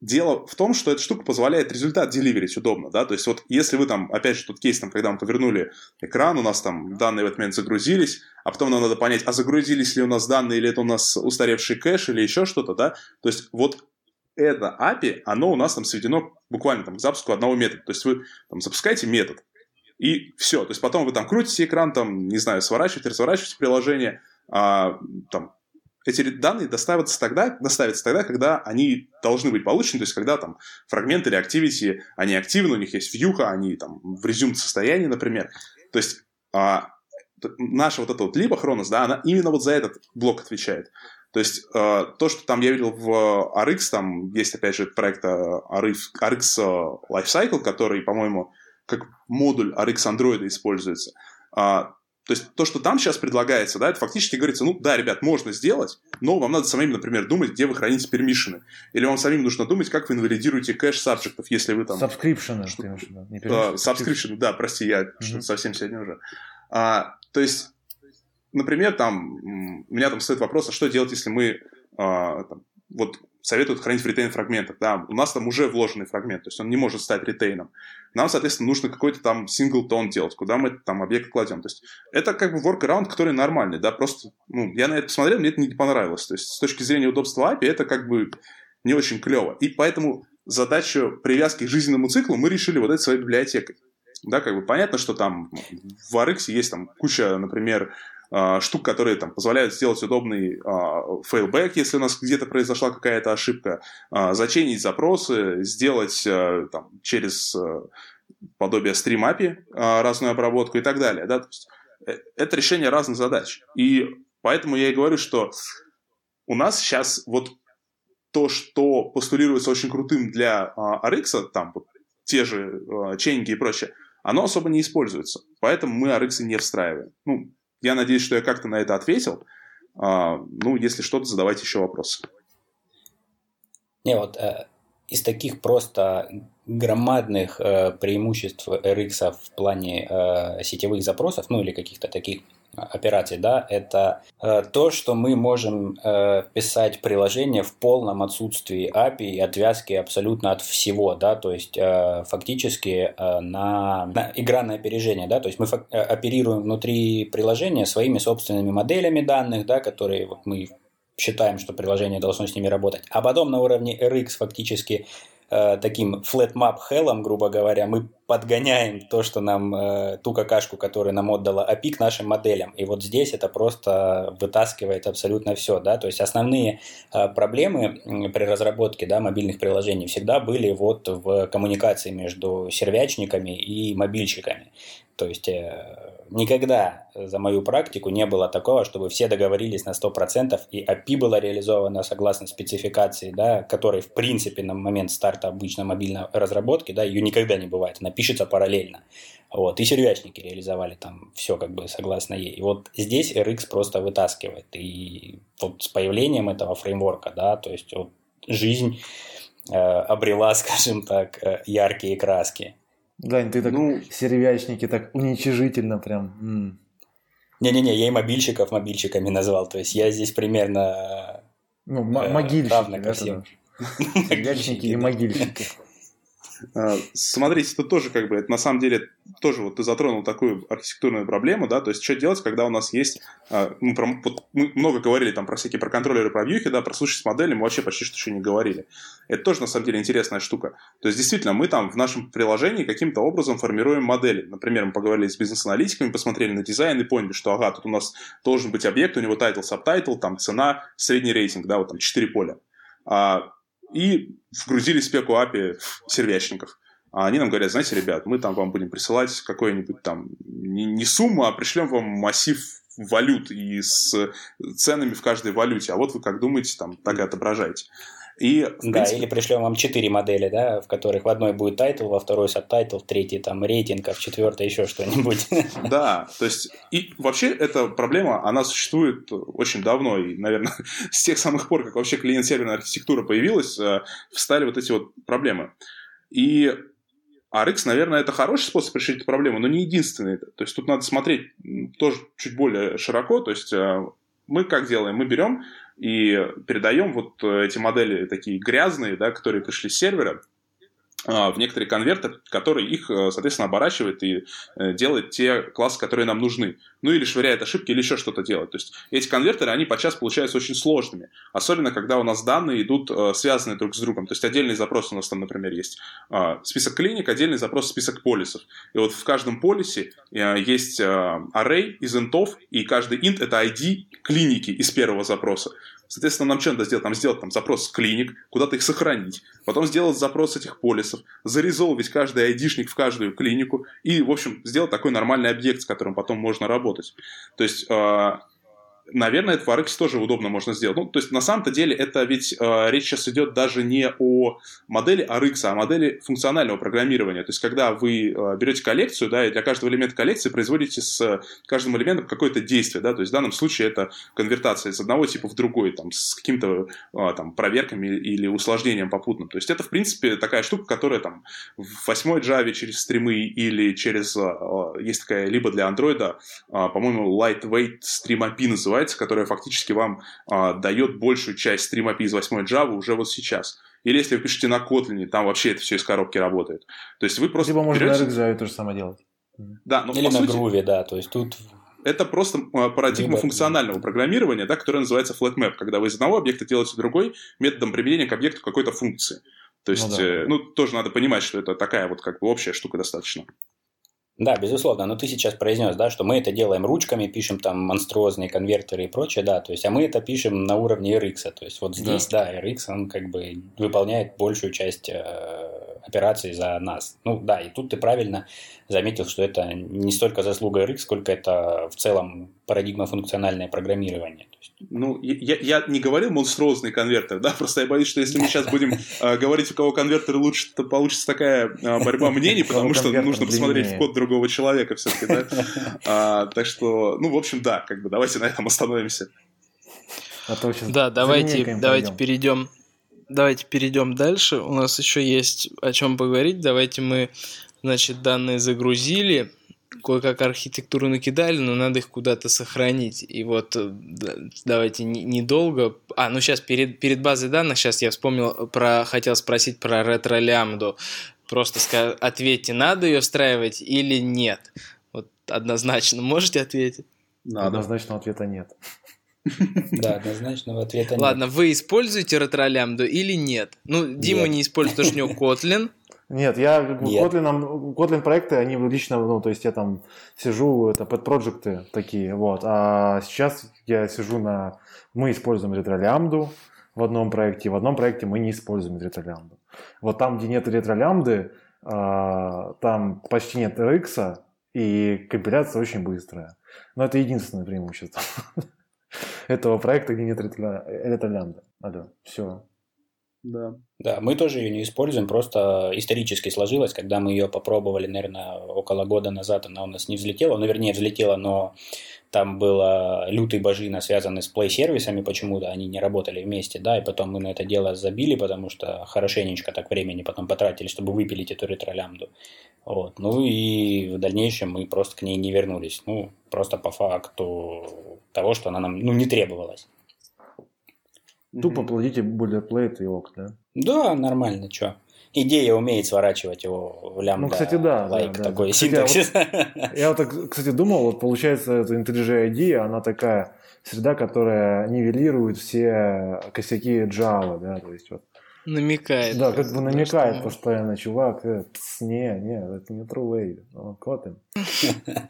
Дело в том, что эта штука позволяет результат деливерить удобно, да, то есть вот если вы там, опять же, тот кейс, там, когда мы повернули экран, у нас там данные в этот момент загрузились, а потом нам надо понять, а загрузились ли у нас данные, или это у нас устаревший кэш, или еще что-то, да, то есть вот это API, оно у нас там сведено буквально там к запуску одного метода, то есть вы там запускаете метод, и все, то есть потом вы там крутите экран, там, не знаю, сворачиваете, разворачиваете приложение, а, там, эти данные доставятся тогда, доставятся тогда, когда они должны быть получены, то есть когда там фрагменты или activity, они активны, у них есть вьюха, они там в резюм состоянии, например. То есть а, наша вот эта вот либо Хронос, да, она именно вот за этот блок отвечает. То есть э, то, что там я видел в RX, там есть опять же проект RX, RX Lifecycle, который, по-моему, как модуль RX Android используется. А, то есть то, что там сейчас предлагается, да, это фактически говорится, ну да, ребят, можно сделать, но вам надо самим, например, думать, где вы храните пермишины. Или вам самим нужно думать, как вы инвалидируете кэш сабжектов, если вы там... Subscription, что, да, не uh, subscription, да, прости, я mm-hmm. что-то совсем сегодня уже. А, то есть, например, там, у меня там стоит вопрос, а что делать, если мы а, там, вот советуют хранить в ретейн фрагментах. Да, у нас там уже вложенный фрагмент, то есть он не может стать ретейном. Нам, соответственно, нужно какой-то там синглтон делать, куда мы там объект кладем. То есть это как бы workaround, который нормальный, да, просто, ну, я на это посмотрел, мне это не понравилось. То есть с точки зрения удобства API это как бы не очень клево. И поэтому задачу привязки к жизненному циклу мы решили вот этой своей библиотекой. Да, как бы понятно, что там в RX есть там куча, например, штук, которые там, позволяют сделать удобный а, fallback, если у нас где-то произошла какая-то ошибка, а, за chain ить запросы, сделать там, через подобие API разную обработку и так далее. Да? То есть, э, это решение разных задач. И поэтому я и говорю, что у нас сейчас вот то, что постулируется очень крутым для RX, там вот, те же чейнинги и прочее, оно особо не используется. Поэтому мы RX не встраиваем. Ну, я надеюсь, что я как-то на это ответил. А, ну, если что-то, задавайте еще вопросы. Не, вот э, из таких просто громадных э, преимуществ RX в плане э, сетевых запросов, ну или каких-то таких операций, да, это э, то, что мы можем э, писать приложение в полном отсутствии API и отвязки абсолютно от всего, да, то есть э, фактически э, на, на игра опережение, да, то есть мы фак- э, оперируем внутри приложения своими собственными моделями данных, да, которые вот мы считаем, что приложение должно с ними работать, а потом на уровне RX фактически э, таким flat map hell, грубо говоря, мы подгоняем то, что нам, э, ту какашку, которую нам отдала API к нашим моделям. И вот здесь это просто вытаскивает абсолютно все, да, то есть основные э, проблемы при разработке, да, мобильных приложений всегда были вот в коммуникации между сервячниками и мобильщиками. То есть э, никогда за мою практику не было такого, чтобы все договорились на 100% и API была реализована согласно спецификации, да, которой в принципе на момент старта обычно мобильной разработки, да, ее никогда не бывает, она пишется параллельно. Вот, и сервячники реализовали там все как бы согласно ей. И вот здесь RX просто вытаскивает. И вот с появлением этого фреймворка, да, то есть вот жизнь э, обрела, скажем так, э, яркие краски. Дань, ты так ну, сервячники так уничижительно прям. Не-не-не, я и мобильщиков мобильщиками назвал. То есть я здесь примерно ну, э, могильщики, равно ко всем. Сервячники и могильщики. А, смотрите, это тоже как бы, это на самом деле тоже вот ты затронул такую архитектурную проблему, да, то есть что делать, когда у нас есть, а, мы, про, вот, мы много говорили там про всякие, про контроллеры, про вьюхи, да, про слушать с моделями, мы вообще почти что еще не говорили. Это тоже на самом деле интересная штука. То есть действительно мы там в нашем приложении каким-то образом формируем модели. Например, мы поговорили с бизнес-аналитиками, посмотрели на дизайн и поняли, что ага, тут у нас должен быть объект, у него title, subtitle, там цена, средний рейтинг, да, вот там 4 поля. А, и вгрузили спеку API сервячников. А они нам говорят, знаете, ребят, мы там вам будем присылать какой-нибудь там не, не сумму, а пришлем вам массив валют и с ценами в каждой валюте. А вот вы как думаете, там так и отображаете. И, да, принципе... или пришлем вам четыре модели, да, в которых в одной будет title, во второй subtitle, в третьей там рейтинг, а в четвертой еще что-нибудь. Да, то есть и вообще эта проблема, она существует очень давно, и, наверное, с тех самых пор, как вообще клиент-серверная архитектура появилась, э, встали вот эти вот проблемы. И RX, наверное, это хороший способ решить эту проблему, но не единственный. То есть тут надо смотреть тоже чуть более широко. То есть э, мы как делаем? Мы берем и передаем вот эти модели такие грязные, да, которые пришли с сервера, в некоторые конверты, которые их, э, соответственно, оборачивает и э, делает те классы, которые нам нужны. Ну или швыряет ошибки, или еще что-то делает. То есть эти конвертеры, они подчас получаются очень сложными. Особенно, когда у нас данные идут э, связанные друг с другом. То есть отдельный запрос у нас там, например, есть а, список клиник, отдельный запрос список полисов. И вот в каждом полисе есть array из интов, и каждый int это ID клиники из первого запроса. Соответственно, нам что надо сделать? Нам сделать там запрос клиник, куда-то их сохранить, потом сделать запрос этих полисов, зарезолвить каждый айдишник в каждую клинику и, в общем, сделать такой нормальный объект, с которым потом можно работать. То есть а, наверное, это в RX тоже удобно можно сделать. Ну, то есть, на самом-то деле, это ведь э, речь сейчас идет даже не о модели RX, а о модели функционального программирования. То есть, когда вы э, берете коллекцию, да, и для каждого элемента коллекции производите с каждым элементом какое-то действие, да, то есть, в данном случае это конвертация из одного типа в другой, там, с какими-то э, там проверками или усложнением попутным. То есть, это, в принципе, такая штука, которая там в восьмой Java через стримы или через, э, э есть такая либо для Android, э, по-моему, Lightweight Stream API называется, называется, которая фактически вам а, дает большую часть API из 8 Java уже вот сейчас. Или если вы пишете на Kotlin, там вообще это все из коробки работает. То есть вы просто Либо можно берете... на RxJava то же самое делать. Да, но Или на сути... Groovy, да, то есть тут это просто а, парадигма Либо... функционального программирования, да, которая называется FlatMap, когда вы из одного объекта делаете другой методом применения к объекту какой-то функции. То есть, ну, да. э, ну, тоже надо понимать, что это такая вот как бы общая штука достаточно. Да, безусловно, но ты сейчас произнес, да, что мы это делаем ручками, пишем там монструозные конвертеры и прочее, да, то есть, а мы это пишем на уровне RX, то есть вот здесь, да, да RX, он как бы выполняет большую часть э, операций за нас. Ну да, и тут ты правильно заметил, что это не столько заслуга RX, сколько это в целом парадигма функциональное программирование. Есть... Ну, я, я не говорил монструозный конвертер, да, просто я боюсь, что если мы сейчас будем э, говорить, у кого конвертер лучше, то получится такая э, борьба мнений, потому что нужно посмотреть в код другого человека все-таки, да. А, так что, ну, в общем, да, как бы давайте на этом остановимся. А да, давайте, давайте перейдем давайте перейдем дальше. У нас еще есть о чем поговорить. Давайте мы, значит, данные загрузили, кое-как архитектуру накидали, но надо их куда-то сохранить. И вот э, давайте недолго... А, ну сейчас перед, перед базой данных, сейчас я вспомнил про... Хотел спросить про ретро-лямбду. Просто скаж... ответьте, надо ее встраивать или нет? Вот однозначно можете ответить? Надо. Однозначного ответа нет. Да, однозначного ответа нет. Ладно, вы используете ретролямбду или нет? Ну, Дима нет. не использует, потому что у него Kotlin. Нет, я Нет. Kotlin, Kotlin проекты, они лично, ну, то есть я там сижу, это под проекты такие, вот. А сейчас я сижу на... Мы используем ретролямбду в одном проекте, в одном проекте мы не используем ретролямбду. Вот там, где нет ретролямбды, а, там почти нет RX, и компиляция очень быстрая. Но это единственное преимущество этого проекта, где нет ретролямбды. Алло, все. Да. Да, мы тоже ее не используем, просто исторически сложилось, когда мы ее попробовали, наверное, около года назад, она у нас не взлетела, ну, вернее, взлетела, но там было лютый божина, связанный с плей-сервисами почему-то, они не работали вместе, да, и потом мы на это дело забили, потому что хорошенечко так времени потом потратили, чтобы выпилить эту ретролямбду. Вот. Ну и в дальнейшем мы просто к ней не вернулись, ну, просто по факту того, что она нам, ну, не требовалась. Тупо плодите boilerplate и ок, да? Да, нормально, что. Идея умеет сворачивать его в лямбда. Ну, кстати, да. Лайк да, такой да. синтаксис. Я вот, я вот так, кстати, думал, вот получается, эта IntelliJ IDEA, она такая среда, которая нивелирует все косяки Java, да, то есть вот. Намекает. Да, как бы намекает что... постоянно, чувак, э, не, не, это не true way, ну, Kotlin.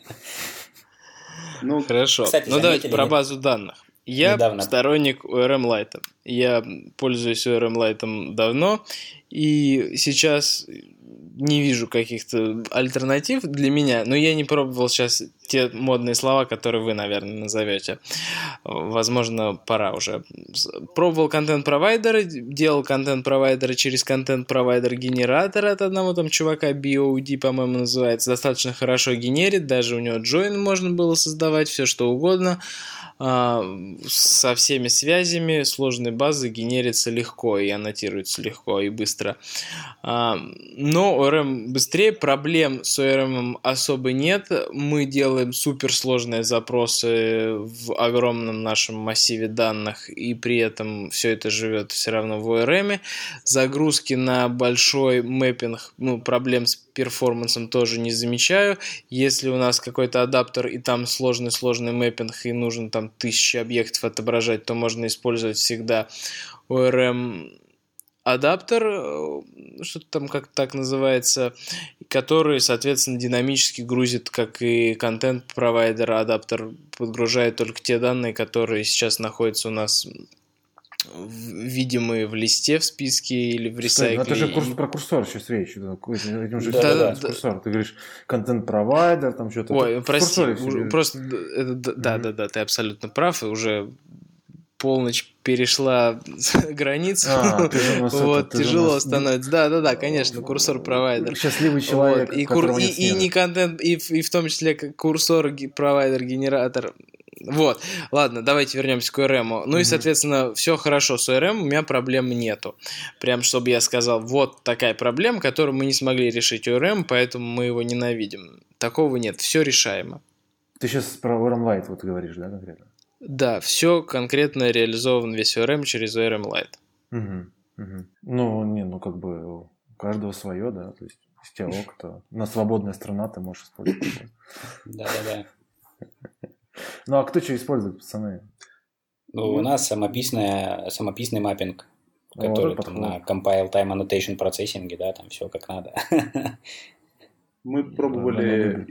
Ну, хорошо. Кстати, ну, давайте про базу данных. Я недавно. сторонник ORM Lite. Я пользуюсь ORM Lite давно, и сейчас не вижу каких-то альтернатив для меня, но я не пробовал сейчас те модные слова, которые вы, наверное, назовете. Возможно, пора уже. Пробовал контент-провайдеры, делал контент-провайдеры через контент-провайдер генератор от одного там чувака, BOD, по-моему, называется. Достаточно хорошо генерит, даже у него join можно было создавать, все что угодно. А, со всеми связями сложной базы генерится легко и аннотируется легко и быстро. А, но ORM быстрее, проблем с ORM особо нет. Мы делаем суперсложные запросы в огромном нашем массиве данных, и при этом все это живет все равно в ORM. Загрузки на большой мэппинг, ну, проблем с перформансом тоже не замечаю. Если у нас какой-то адаптер и там сложный-сложный мэппинг и нужен там тысячи объектов отображать, то можно использовать всегда ORM адаптер, э, что-то там как так называется, который, соответственно, динамически грузит, как и контент-провайдер, адаптер подгружает только те данные, которые сейчас находятся у нас видимые в листе в списке или в ресайкле. Ну это же курс, про курсор сейчас речь. Же да, да, да, курсор. Ты говоришь контент-провайдер, там что-то. Ой, прости, уже, просто это, да, mm-hmm. да, да, ты абсолютно прав, и уже полночь перешла границу, а, вот, тяжело нас... становится. Да, да, да, конечно, курсор провайдер. Счастливый человек. Вот. И, кур... и, и не контент, и, и в том числе курсор провайдер генератор вот, ладно, давайте вернемся к ORM. Ну mm-hmm. и, соответственно, все хорошо с ORM, у меня проблем нету. Прям, чтобы я сказал, вот такая проблема, которую мы не смогли решить ORM, поэтому мы его ненавидим. Такого нет, все решаемо. Ты сейчас про ORM Lite вот говоришь, да, конкретно? Да, все конкретно реализован весь ORM через ORM Lite. Угу, угу. Ну, не, ну как бы у каждого свое, да, то есть с тебя ок, на свободная страна ты можешь использовать. Да-да-да. Ну а кто что использует, пацаны? Ну, у нас самописная, самописный маппинг, который там, на compile time annotation процессинге, да, там все как надо. Мы пробовали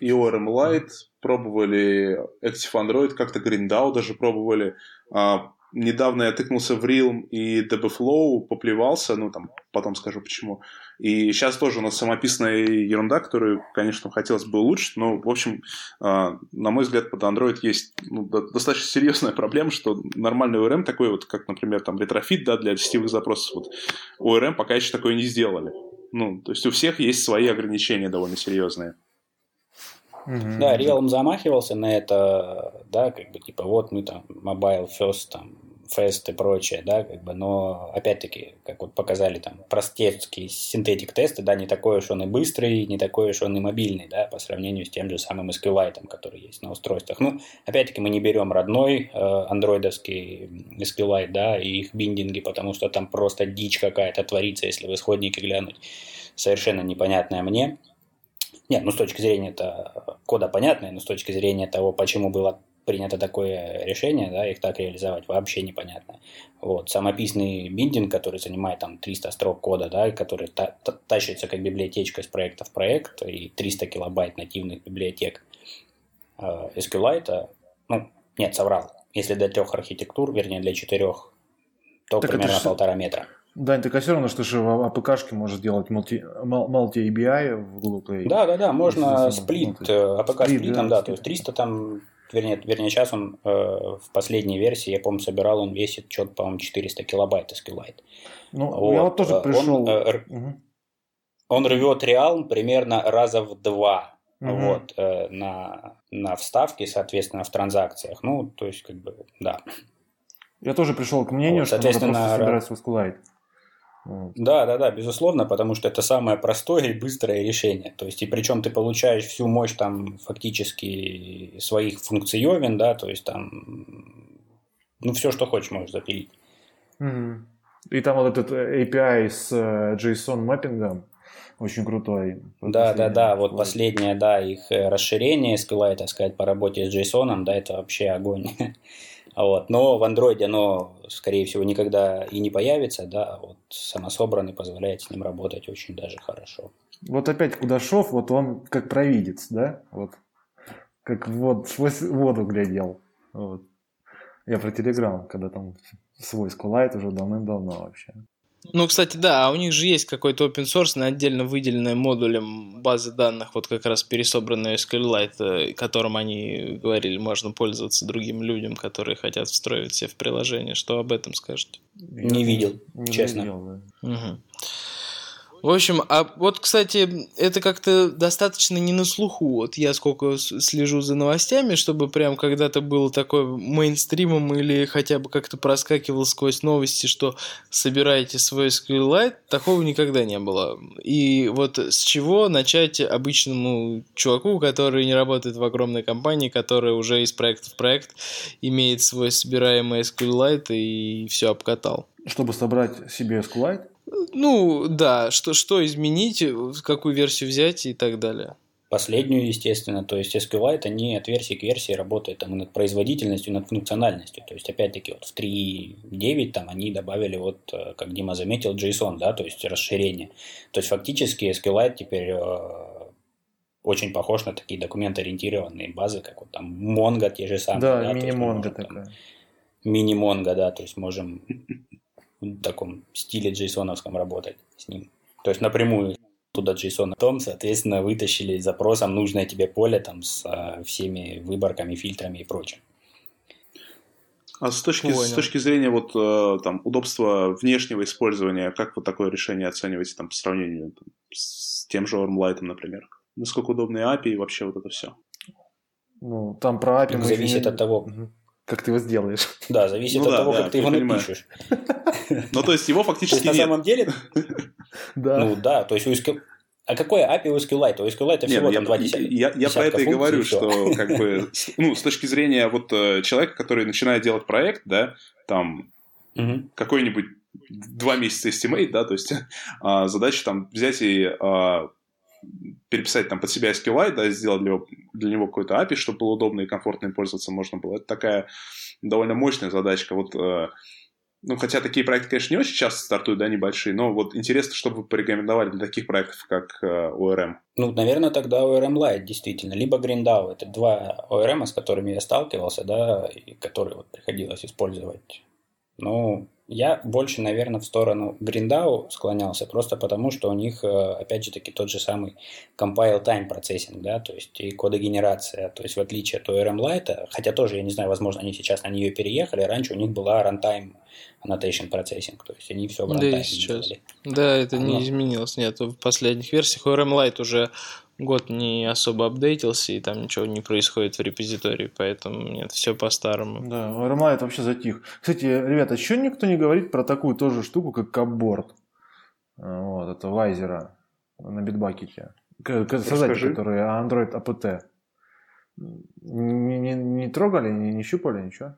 и ORM Lite, пробовали Active Android, как-то Grindau даже пробовали. А, недавно я тыкнулся в Realm и DBFlow, поплевался, ну, там, потом скажу почему. И сейчас тоже у нас самописная ерунда, которую, конечно, хотелось бы улучшить, но, в общем, а, на мой взгляд, под Android есть ну, достаточно серьезная проблема, что нормальный ORM такой вот, как, например, там, Retrofit, да, для сетевых запросов, вот, ORM пока еще такое не сделали. Ну, то есть у всех есть свои ограничения довольно серьезные. Mm-hmm. Да, Realm замахивался на это, да, как бы типа вот мы там mobile first, там fast и прочее, да, как бы, но опять-таки, как вот показали там простецкие synthetic тесты, да, не такой уж он и быстрый, не такой уж он и мобильный, да, по сравнению с тем же самым SQLite, который есть на устройствах. Ну, опять-таки мы не берем родной э, андроидовский SQLite, да, и их биндинги, потому что там просто дичь какая-то творится, если в исходнике глянуть. Совершенно непонятная мне. Нет, ну с точки зрения это кода понятное, но с точки зрения того, почему было принято такое решение, да, их так реализовать, вообще непонятно. Вот, самописный биндинг, который занимает там 300 строк кода, да, который та тащится как библиотечка из проекта в проект, и 300 килобайт нативных библиотек э, SQLite, ну, нет, соврал, если для трех архитектур, вернее, для четырех, то так примерно полтора метра. Да, так а все равно, что же в APK шке может делать multi, multi ABI в Google Play. Да, да, да, можно split, APK split ом, да, да, то есть 300 там, вернее, вернее сейчас он э, в последней версии, я помню, собирал, он весит что-то, по-моему, 400 килобайт SQLite. Ну, вот. я вот тоже пришел. Он, э, угу. он рвет реал примерно раза в два угу. вот, э, на, на вставке, соответственно, в транзакциях. Ну, то есть, как бы, да. Я тоже пришел к мнению, вот, что надо просто собирать SQLite. Да, да, да, безусловно, потому что это самое простое и быстрое решение. То есть, и причем ты получаешь всю мощь там фактически своих функционен, да, то есть там, ну, все, что хочешь, можешь запилить. Угу. И там вот этот API с э, JSON мэппингом очень крутой. Да, да, да, вот последнее, да, их э, расширение SQLite, так сказать, по работе с JSON, да, это вообще огонь. Вот. Но в Android оно, скорее всего, никогда и не появится, да, а вот самособранный позволяет с ним работать очень даже хорошо. Вот опять Кудашов, вот он как провидец, да, вот, как вот сквозь воду глядел. Вот. Я про Телеграм, когда там свой SQLite уже давным-давно вообще. Ну, кстати, да, а у них же есть какой-то open source, отдельно выделенная модулем базы данных, вот как раз пересобранная SQLite, которым они говорили, можно пользоваться другим людям, которые хотят встроить себе в приложение. Что об этом скажете? Не видел, не честно. Видел, да. угу. В общем, а вот, кстати, это как-то достаточно не на слуху. Вот я сколько слежу за новостями, чтобы прям когда-то было такое мейнстримом или хотя бы как-то проскакивал сквозь новости, что собираете свой SQLite, такого никогда не было. И вот с чего начать обычному чуваку, который не работает в огромной компании, которая уже из проекта в проект имеет свой собираемый SQLite и все обкатал? Чтобы собрать себе SQLite? Ну, да, что, что изменить, какую версию взять и так далее. Последнюю, естественно, то есть SQLite, они от версии к версии работают там, над производительностью, над функциональностью. То есть, опять-таки, вот в 3.9 там они добавили, вот, э, как Дима заметил, JSON, да, то есть расширение. То есть, фактически SQLite теперь э, очень похож на такие документ-ориентированные базы, как вот там Mongo те же самые. Да, да мини-Mongo такая. Мини-Mongo, да, то есть можем в таком стиле джейсоновском работать с ним. То есть напрямую туда JSON. Потом, соответственно, вытащили запросом нужное тебе поле там с а, всеми выборками, фильтрами и прочим. А с точки, с точки зрения вот э, там удобства внешнего использования, как вот такое решение оцениваете там по сравнению там, с тем же Ormlight, например? Насколько удобные API и вообще вот это все? Ну, там про API... Зависит от того, угу как ты его сделаешь. Да, зависит ну, от да, того, да, как ты его понимаю. напишешь. Ну, то есть его фактически На самом деле... Да. Ну, да, то есть у а какое API у SQLite? У SQLite всего там два десятка. Я, я про это и говорю, что как бы, ну, с точки зрения вот э, человека, который начинает делать проект, да, там какой-нибудь два месяца estimate, да, то есть а, задача там взять и а, переписать там под себя SQLite, да, сделать для него, для него какой-то API, чтобы было удобно и комфортно им пользоваться можно было. Это такая довольно мощная задачка. Вот, э, ну, хотя такие проекты, конечно, не очень часто стартуют, да, небольшие, но вот интересно, что вы порекомендовали для таких проектов, как э, ORM. Ну, наверное, тогда ORM Lite, действительно. Либо GreenDAO. Это два ORM, с которыми я сталкивался, да, и которые вот приходилось использовать. Ну, я больше, наверное, в сторону Гриндау склонялся, просто потому, что у них, э, опять же таки, тот же самый compile time процессинг, да, то есть и кодогенерация, то есть в отличие от ORM Lite, хотя тоже, я не знаю, возможно, они сейчас на нее переехали, раньше у них была runtime annotation процессинг, то есть они все в runtime Да, и сейчас. Делали. Да, это Оно... не изменилось, нет, в последних версиях ORM Lite уже год не особо апдейтился, и там ничего не происходит в репозитории, поэтому нет, все по-старому. Да, RMLite вообще затих. Кстати, ребята, еще никто не говорит про такую тоже штуку, как капборд. Вот, это Вайзера на битбакете. Создатель, который Android APT. Не, не, не трогали, не, не щупали, ничего?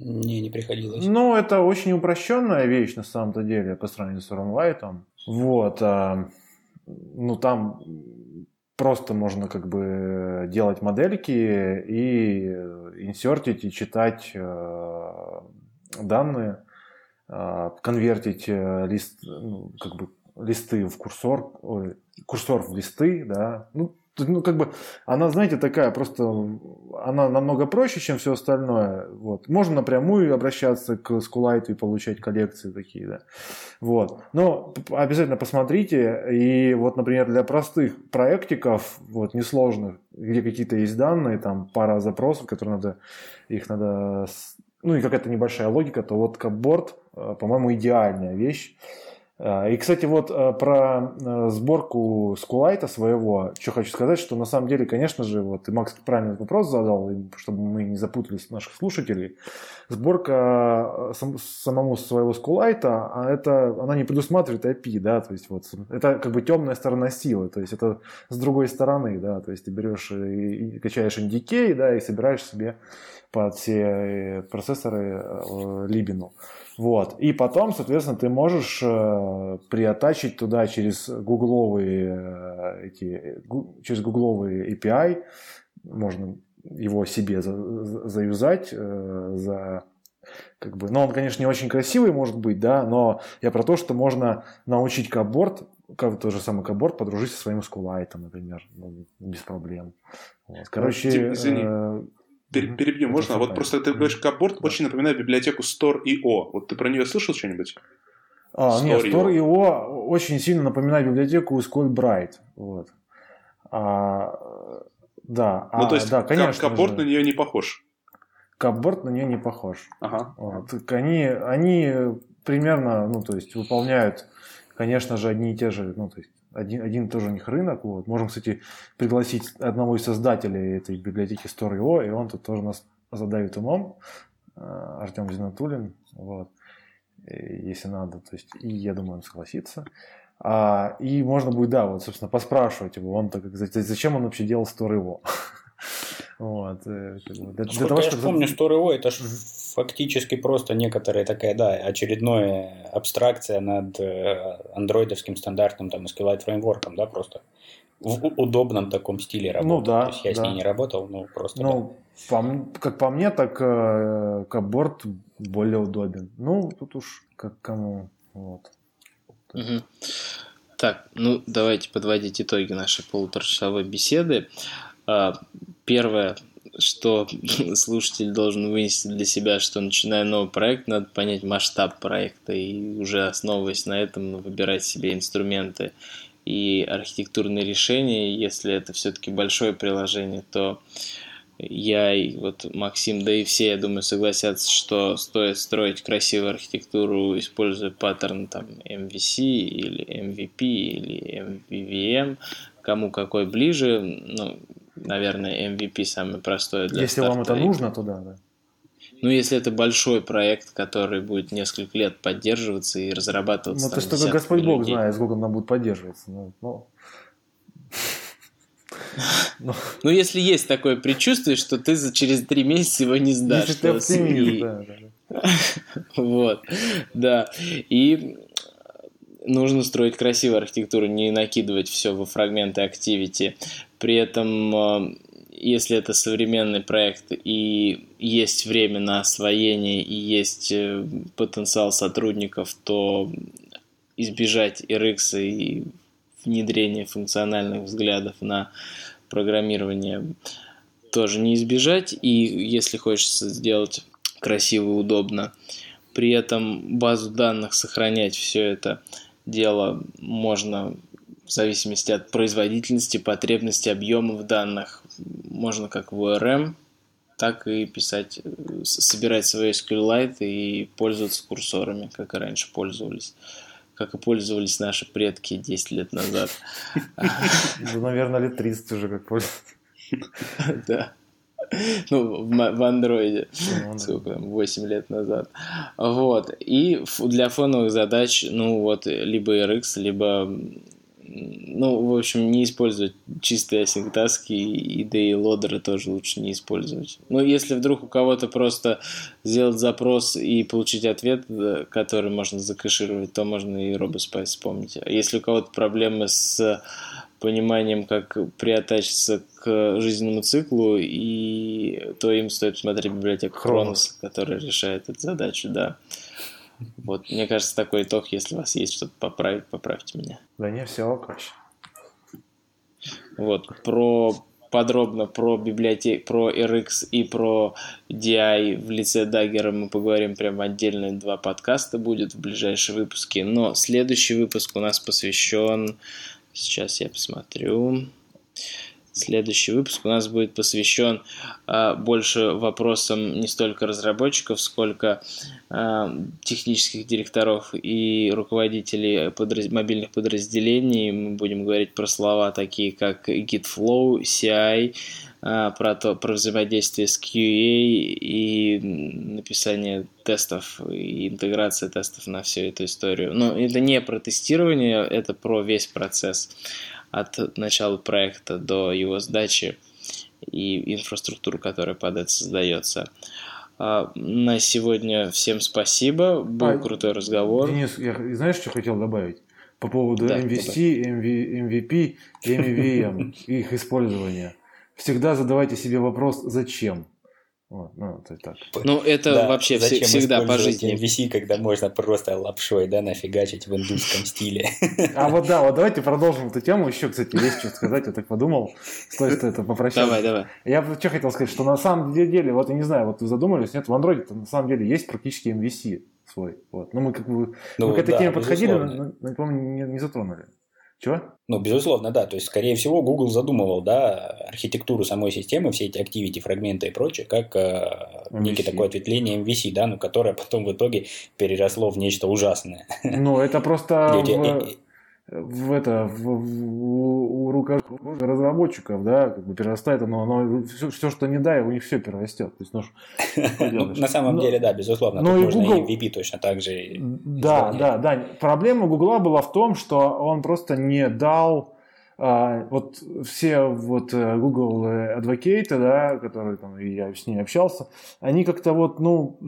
Не, не приходилось. Ну, это очень упрощенная вещь на самом-то деле по сравнению с RMLite. Вот. Ну, там просто можно как бы делать модельки и инсертить и читать данные, конвертить лист, ну, как бы листы в курсор, ой, курсор в листы, да, ну, ну, как бы, она, знаете, такая просто, она намного проще, чем все остальное. Вот. Можно напрямую обращаться к Schoolite и получать коллекции такие, да. Вот. Но обязательно посмотрите. И вот, например, для простых проектиков, вот, несложных, где какие-то есть данные, там пара запросов, которые надо, их надо, ну и какая-то небольшая логика, то вот капборд, э, по-моему, идеальная вещь. А, и, кстати, вот э, про э, сборку скулайта своего, что хочу сказать, что на самом деле, конечно же, вот и Макс правильный вопрос задал, чтобы мы не запутались наших слушателей. Сборка э, самому своего скулайта, а это, она не предусматривает API, да, то есть вот это как бы темная сторона силы, то есть это с другой стороны, да, то есть ты берешь и, и качаешь NDK, да, и собираешь себе под все процессоры Либину. Вот. И потом, соответственно, ты можешь э, приотачить туда через гугловые э, эти, гу, через гугловые API, можно его себе за, заюзать, э, за как бы, ну, он, конечно, не очень красивый может быть, да, но я про то, что можно научить каборд, как тот же самый каборд, подружить со своим скулайтом, например, ну, без проблем. Вот. Короче, Извини, э, перебью, mm-hmm. можно? А вот просто ты говоришь, Капборд mm-hmm. очень напоминает библиотеку Store.io. Вот ты про нее слышал что-нибудь? А, Store нет, Store.io очень сильно напоминает библиотеку Bright. Вот. А, да, ну, а, то есть да, конечно Капборд на нее не похож? Капборд на нее не похож. Ага. Вот. Они, они примерно, ну, то есть выполняют, конечно же, одни и те же, ну, то есть один, один тоже у них рынок. Вот. Можем, кстати, пригласить одного из создателей этой библиотеки Store.io, и он тут тоже нас задавит умом. Э, Артем Зинатулин. Вот. И, если надо. То есть, и я думаю, он согласится. А, и можно будет, да, вот, собственно, поспрашивать его, он так, зачем он вообще делал Store.io. Вот, э, для, для того, я чтобы... помню, Store.io это же фактически просто некоторая такая, да, очередная абстракция над э, андроидовским стандартным там SQLite фреймворком, да, просто в удобном таком стиле работы. Ну да. То есть я да. с ней не работал, но просто. Ну, да. по, как по мне, так э, капборд более удобен. Ну, тут уж как кому. Вот. Угу. Так, ну давайте подводить итоги нашей полуторачасовой беседы. А, первое, что слушатель должен вынести для себя, что начиная новый проект, надо понять масштаб проекта и уже основываясь на этом выбирать себе инструменты и архитектурные решения. Если это все-таки большое приложение, то я и вот Максим, да и все, я думаю, согласятся, что стоит строить красивую архитектуру, используя паттерн там MVC или MVP или MVVM, кому какой ближе. Ну, наверное, MVP самый простой для Если вам это нужно, то да, да. Ну, если это большой проект, который будет несколько лет поддерживаться и разрабатываться. Ну, то есть только Господь Бог людей. знает, сколько он будет поддерживаться. Ну, ну. ну, если есть такое предчувствие, что ты за через три месяца его не сдашь. Если ты оптимист, да, да. Вот, да. И нужно строить красивую архитектуру, не накидывать все во фрагменты activity. При этом, э, если это современный проект и есть время на освоение и есть э, потенциал сотрудников, то избежать RX и внедрение функциональных взглядов на программирование тоже не избежать. И если хочется сделать красиво и удобно, при этом базу данных сохранять все это – дело можно в зависимости от производительности, потребности, объемов данных, можно как в ORM, так и писать, собирать свои SQLite и пользоваться курсорами, как и раньше пользовались как и пользовались наши предки 10 лет назад. Ну, наверное, лет 30 уже как пользуются. Да. ну, в, андроиде, сколько там, 8 лет назад. Вот, и для фоновых задач, ну, вот, либо RX, либо ну, в общем, не использовать чистые async таски и да и лодеры тоже лучше не использовать. Ну, если вдруг у кого-то просто сделать запрос и получить ответ, который можно закэшировать, то можно и RoboSpice вспомнить. А если у кого-то проблемы с пониманием, как приотачиться к жизненному циклу, и то им стоит смотреть библиотеку Chronos, которая решает эту задачу, да. Вот, мне кажется, такой итог, если у вас есть что-то поправить, поправьте меня. Да не, все, Каш. Вот, про подробно про библиотеку, про RX и про DI в лице Dagger мы поговорим прямо отдельно. Два подкаста будет в ближайшие выпуске. Но следующий выпуск у нас посвящен... Сейчас я посмотрю. Следующий выпуск у нас будет посвящен а, больше вопросам не столько разработчиков, сколько а, технических директоров и руководителей подраз... мобильных подразделений. Мы будем говорить про слова такие, как GitFlow, CI, а, про, то, про взаимодействие с QA и написание тестов и интеграция тестов на всю эту историю. Но это не про тестирование, это про весь процесс от начала проекта до его сдачи и инфраструктуру, которая под это создается. А, на сегодня всем спасибо. Был а, крутой разговор. Денис, я знаешь, что хотел добавить? По поводу да, MVC, MV, MVP MVM, их использования. Всегда задавайте себе вопрос, зачем? Вот, ну, это так. Ну, это да, вообще зачем всегда по жизни. MVC, когда можно просто лапшой, да, нафигачить в индусском стиле. А вот да, вот давайте продолжим эту тему. Еще, кстати, есть что сказать, я так подумал. Стоит это попрощаться. Давай, давай. Я что хотел сказать, что на самом деле, вот я не знаю, вот вы задумались, нет, в Android на самом деле есть практически MVC свой. Вот. Но мы как бы ну, мы к этой да, теме подходили, но, но, помню, не, не затронули. Чего? Ну, безусловно, да. То есть, скорее всего, Google задумывал, да, архитектуру самой системы, все эти activity, фрагменты и прочее, как э, некий такое ответвление MVC, да, но которое потом в итоге переросло в нечто ужасное. Ну, это просто в это в, в, у руководителей разработчиков, да, как бы перерастает оно, оно все, все, что не дай, у них все перерастет. То есть, ну, ну, на самом но, деле, да, безусловно. Но и можно Google... и MVP точно так же. Да, да, да. Проблема Гугла была в том, что он просто не дал а, вот все вот э, Google Advocate, да, которые там, я с ними общался, они как-то вот, ну,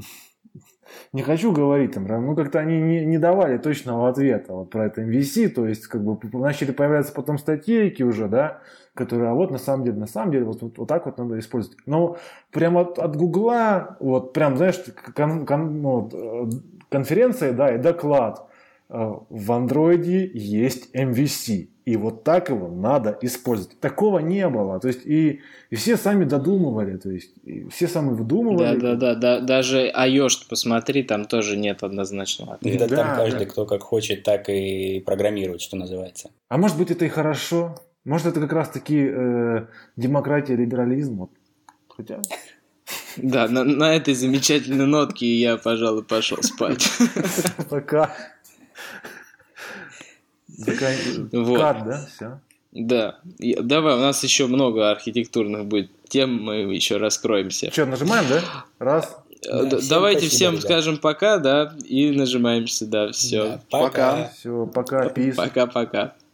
не хочу говорить там, ну как-то они не, не давали точного ответа вот про это MVC, то есть как бы начали появляться потом статейки уже, да, которые, а вот на самом деле, на самом деле, вот, вот, вот так вот надо использовать. Но прямо от, от Гугла, вот прям, знаешь, кон, кон, ну, э, конференция, да, и доклад, в андроиде есть MVC. И вот так его надо использовать. Такого не было. То есть и, и все сами додумывали, то есть и все сами выдумывали. Да, да, да, да. Даже iOS, посмотри, там тоже нет однозначного ответа. Да, там каждый, да. кто как хочет, так и программирует, что называется. А может быть это и хорошо. Может это как раз таки э, демократия, либерализм. Вот. Хотя... Да, на, на этой замечательной нотке я, пожалуй, пошел спать. Пока. Вот. Кат, да? Все. Да. Давай, у нас еще много архитектурных будет тем, мы еще раскроемся. Что, нажимаем, да? Раз. Да, всем Давайте спасибо, всем ребят. скажем пока, да, и нажимаемся, да, все. Да, пока. Все, пока, Пока-пока.